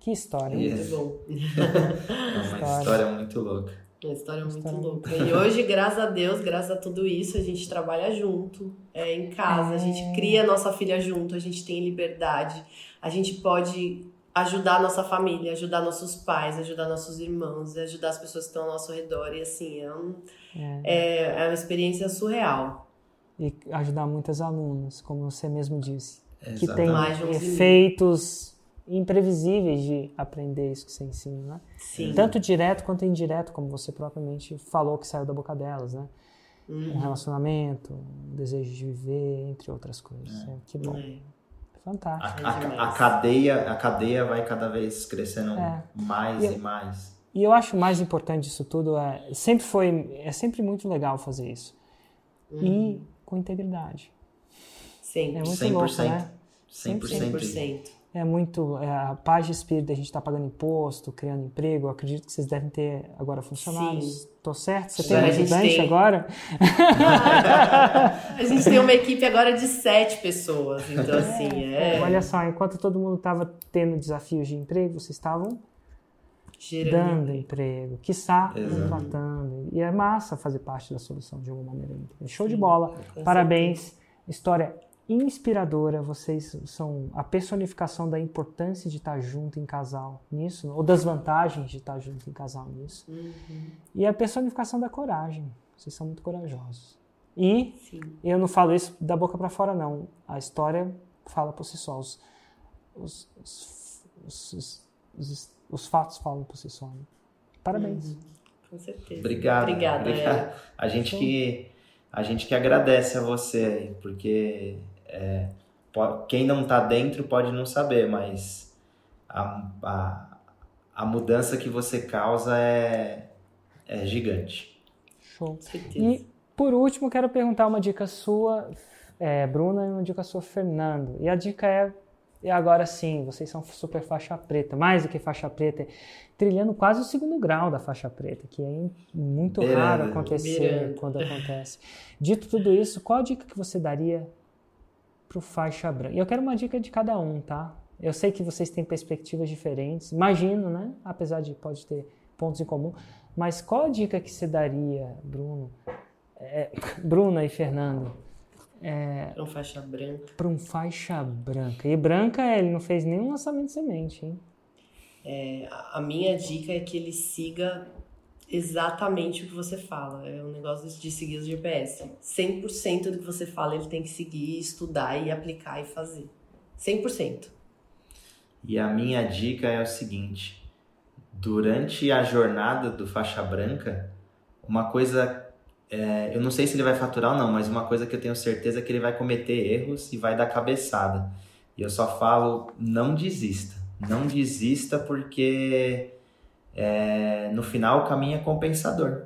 Que história. Muito bom. é uma história muito louca. Uma história muito história louca. E hoje, graças a Deus, graças a tudo isso, a gente trabalha junto, é, em casa, é. a gente é. cria a nossa filha junto, a gente tem liberdade, a gente pode ajudar a nossa família, ajudar nossos pais, ajudar nossos irmãos, ajudar as pessoas que estão ao nosso redor. E assim, é, um, é. é, é uma experiência surreal. E ajudar muitas alunas, como você mesmo disse. Que tem efeitos imprevisíveis de aprender isso que você ensina, né? Sim. Tanto direto quanto indireto, como você propriamente falou que saiu da boca delas, né? Uhum. Um relacionamento, um desejo de viver, entre outras coisas. É. É, que bom. É. Fantástico. A, a, a, cadeia, a cadeia vai cada vez crescendo é. mais e, e mais. E eu acho mais importante disso tudo é sempre foi é sempre muito legal fazer isso uhum. e com integridade. Sim. É muito 100%, louco, né? 100%. 100%. É muito. É, a paz de espírito, a gente está pagando imposto, criando emprego. Eu acredito que vocês devem ter agora funcionários. Tô certo? Você tem um ajudante tem... agora? a gente tem uma equipe agora de sete pessoas. Então, assim, é. é... Olha só, enquanto todo mundo estava tendo desafios de emprego, vocês estavam Gerando. dando emprego, quiçá contratando. E é massa fazer parte da solução de alguma maneira. Show Sim, de bola. Parabéns. Certeza. História inspiradora. Vocês são a personificação da importância de estar junto em casal nisso, ou das vantagens de estar junto em casal nisso. Uhum. E a personificação da coragem. Vocês são muito corajosos. E Sim. eu não falo isso da boca para fora, não. A história fala por si só. Os, os, os, os, os fatos falam por si só. Né? Parabéns. Uhum. Com certeza. Obrigado. Obrigada. Obrigado. A gente que a gente que agradece a você, porque é, quem não está dentro pode não saber, mas a, a, a, mudança que você causa é, é gigante. Show. E por último, quero perguntar uma dica sua, é, Bruna, e uma dica sua, Fernando. E a dica é, e agora sim, vocês são super faixa preta, mais do que faixa preta, trilhando quase o segundo grau da faixa preta, que é muito raro acontecer quando acontece. Dito tudo isso, qual a dica que você daria para o faixa branca. E eu quero uma dica de cada um, tá? Eu sei que vocês têm perspectivas diferentes, imagino, né? Apesar de pode ter pontos em comum, mas qual a dica que você daria, Bruno, é, Bruna e Fernando? É, para um faixa branca. Para um faixa branca. E branca, ele não fez nenhum lançamento de semente, hein? É, a minha dica é que ele siga exatamente o que você fala. É um negócio de seguir os GPS. 100% do que você fala ele tem que seguir, estudar e aplicar e fazer. 100%. E a minha dica é o seguinte: durante a jornada do faixa branca, uma coisa. É, eu não sei se ele vai faturar ou não, mas uma coisa que eu tenho certeza é que ele vai cometer erros e vai dar cabeçada. E eu só falo: não desista. Não desista porque é, no final o caminho é compensador.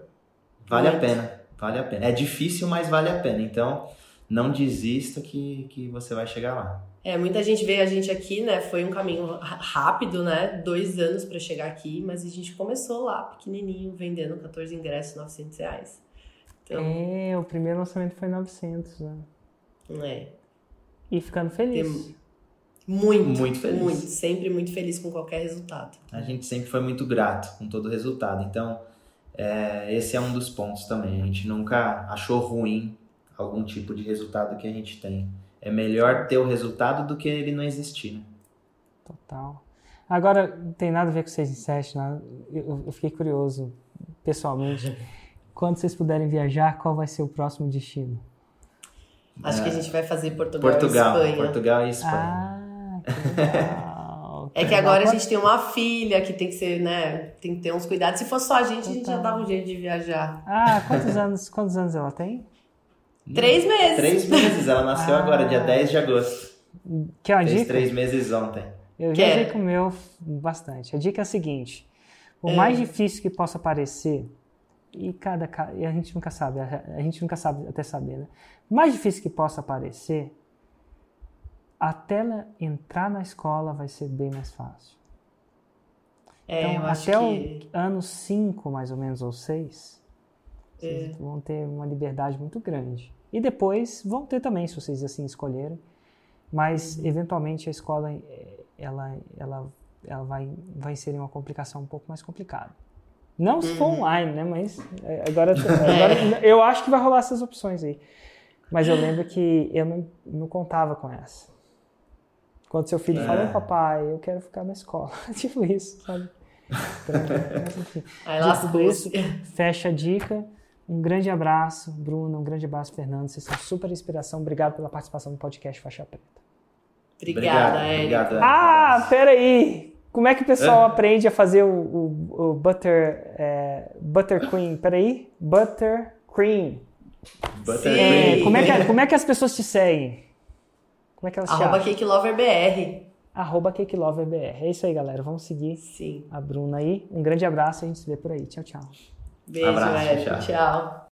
Vale Muito. a pena, vale a pena. É difícil, mas vale a pena. Então, não desista que, que você vai chegar lá. É, muita gente veio a gente aqui, né? Foi um caminho rápido, né? Dois anos para chegar aqui, mas a gente começou lá, pequenininho, vendendo 14 ingressos, 900 reais. Então, é, o primeiro lançamento foi 900, né? É. E ficando feliz. Tem muito, muito feliz. Muito, sempre muito feliz com qualquer resultado. A gente sempre foi muito grato com todo o resultado. Então, é, esse é um dos pontos também. A gente nunca achou ruim algum tipo de resultado que a gente tem. É melhor ter o resultado do que ele não existir. Né? Total. Agora, não tem nada a ver com 6 em 7, né? eu, eu fiquei curioso, pessoalmente. Quando vocês puderem viajar, qual vai ser o próximo destino? Acho é, que a gente vai fazer Portugal, Portugal e Espanha. Portugal e Espanha. Ah, Legal. É que agora a gente tem uma filha que tem que ser, né? Tem que ter uns cuidados. Se fosse só a gente, a gente já dava um jeito de viajar. Ah, quantos anos, quantos anos ela tem? Três meses. Três meses. Ela nasceu ah. agora, dia 10 de agosto. Que é uma Fez dica? três meses ontem. Eu viajei com o meu bastante. A dica é a seguinte: o é. mais difícil que possa parecer, e cada e a gente nunca sabe, a gente nunca sabe até saber, né? O mais difícil que possa parecer até ela entrar na escola vai ser bem mais fácil. É, então, até que... o ano 5, mais ou menos, ou 6, vocês é. vão ter uma liberdade muito grande. E depois vão ter também, se vocês assim escolherem. Mas, uhum. eventualmente, a escola ela, ela, ela vai, vai inserir uma complicação um pouco mais complicada. Não se for uhum. online, né? Mas é, agora, agora eu acho que vai rolar essas opções aí. Mas eu lembro que eu não, não contava com essa. Quando seu filho é. fala, papai, eu quero ficar na escola. tipo isso, sabe? Mas, enfim. Aí lá tudo isso, fecha a dica. Um grande abraço, Bruno. Um grande abraço, Fernando. Vocês são super inspiração. Obrigado pela participação no podcast Faixa Preta. Obrigada, Obrigado, Ah, peraí. Como é que o pessoal é. aprende a fazer o, o, o butter, é, butter cream? Peraí. Butter cream. Butter cream. Como, é que, como é que as pessoas te seguem? Como é que elas Arroba CakeLoverBR. Arroba CakeLoverBR. É isso aí, galera. Vamos seguir Sim. a Bruna aí. Um grande abraço e a gente se vê por aí. Tchau, tchau. Beijo, Abraço, tchau. tchau.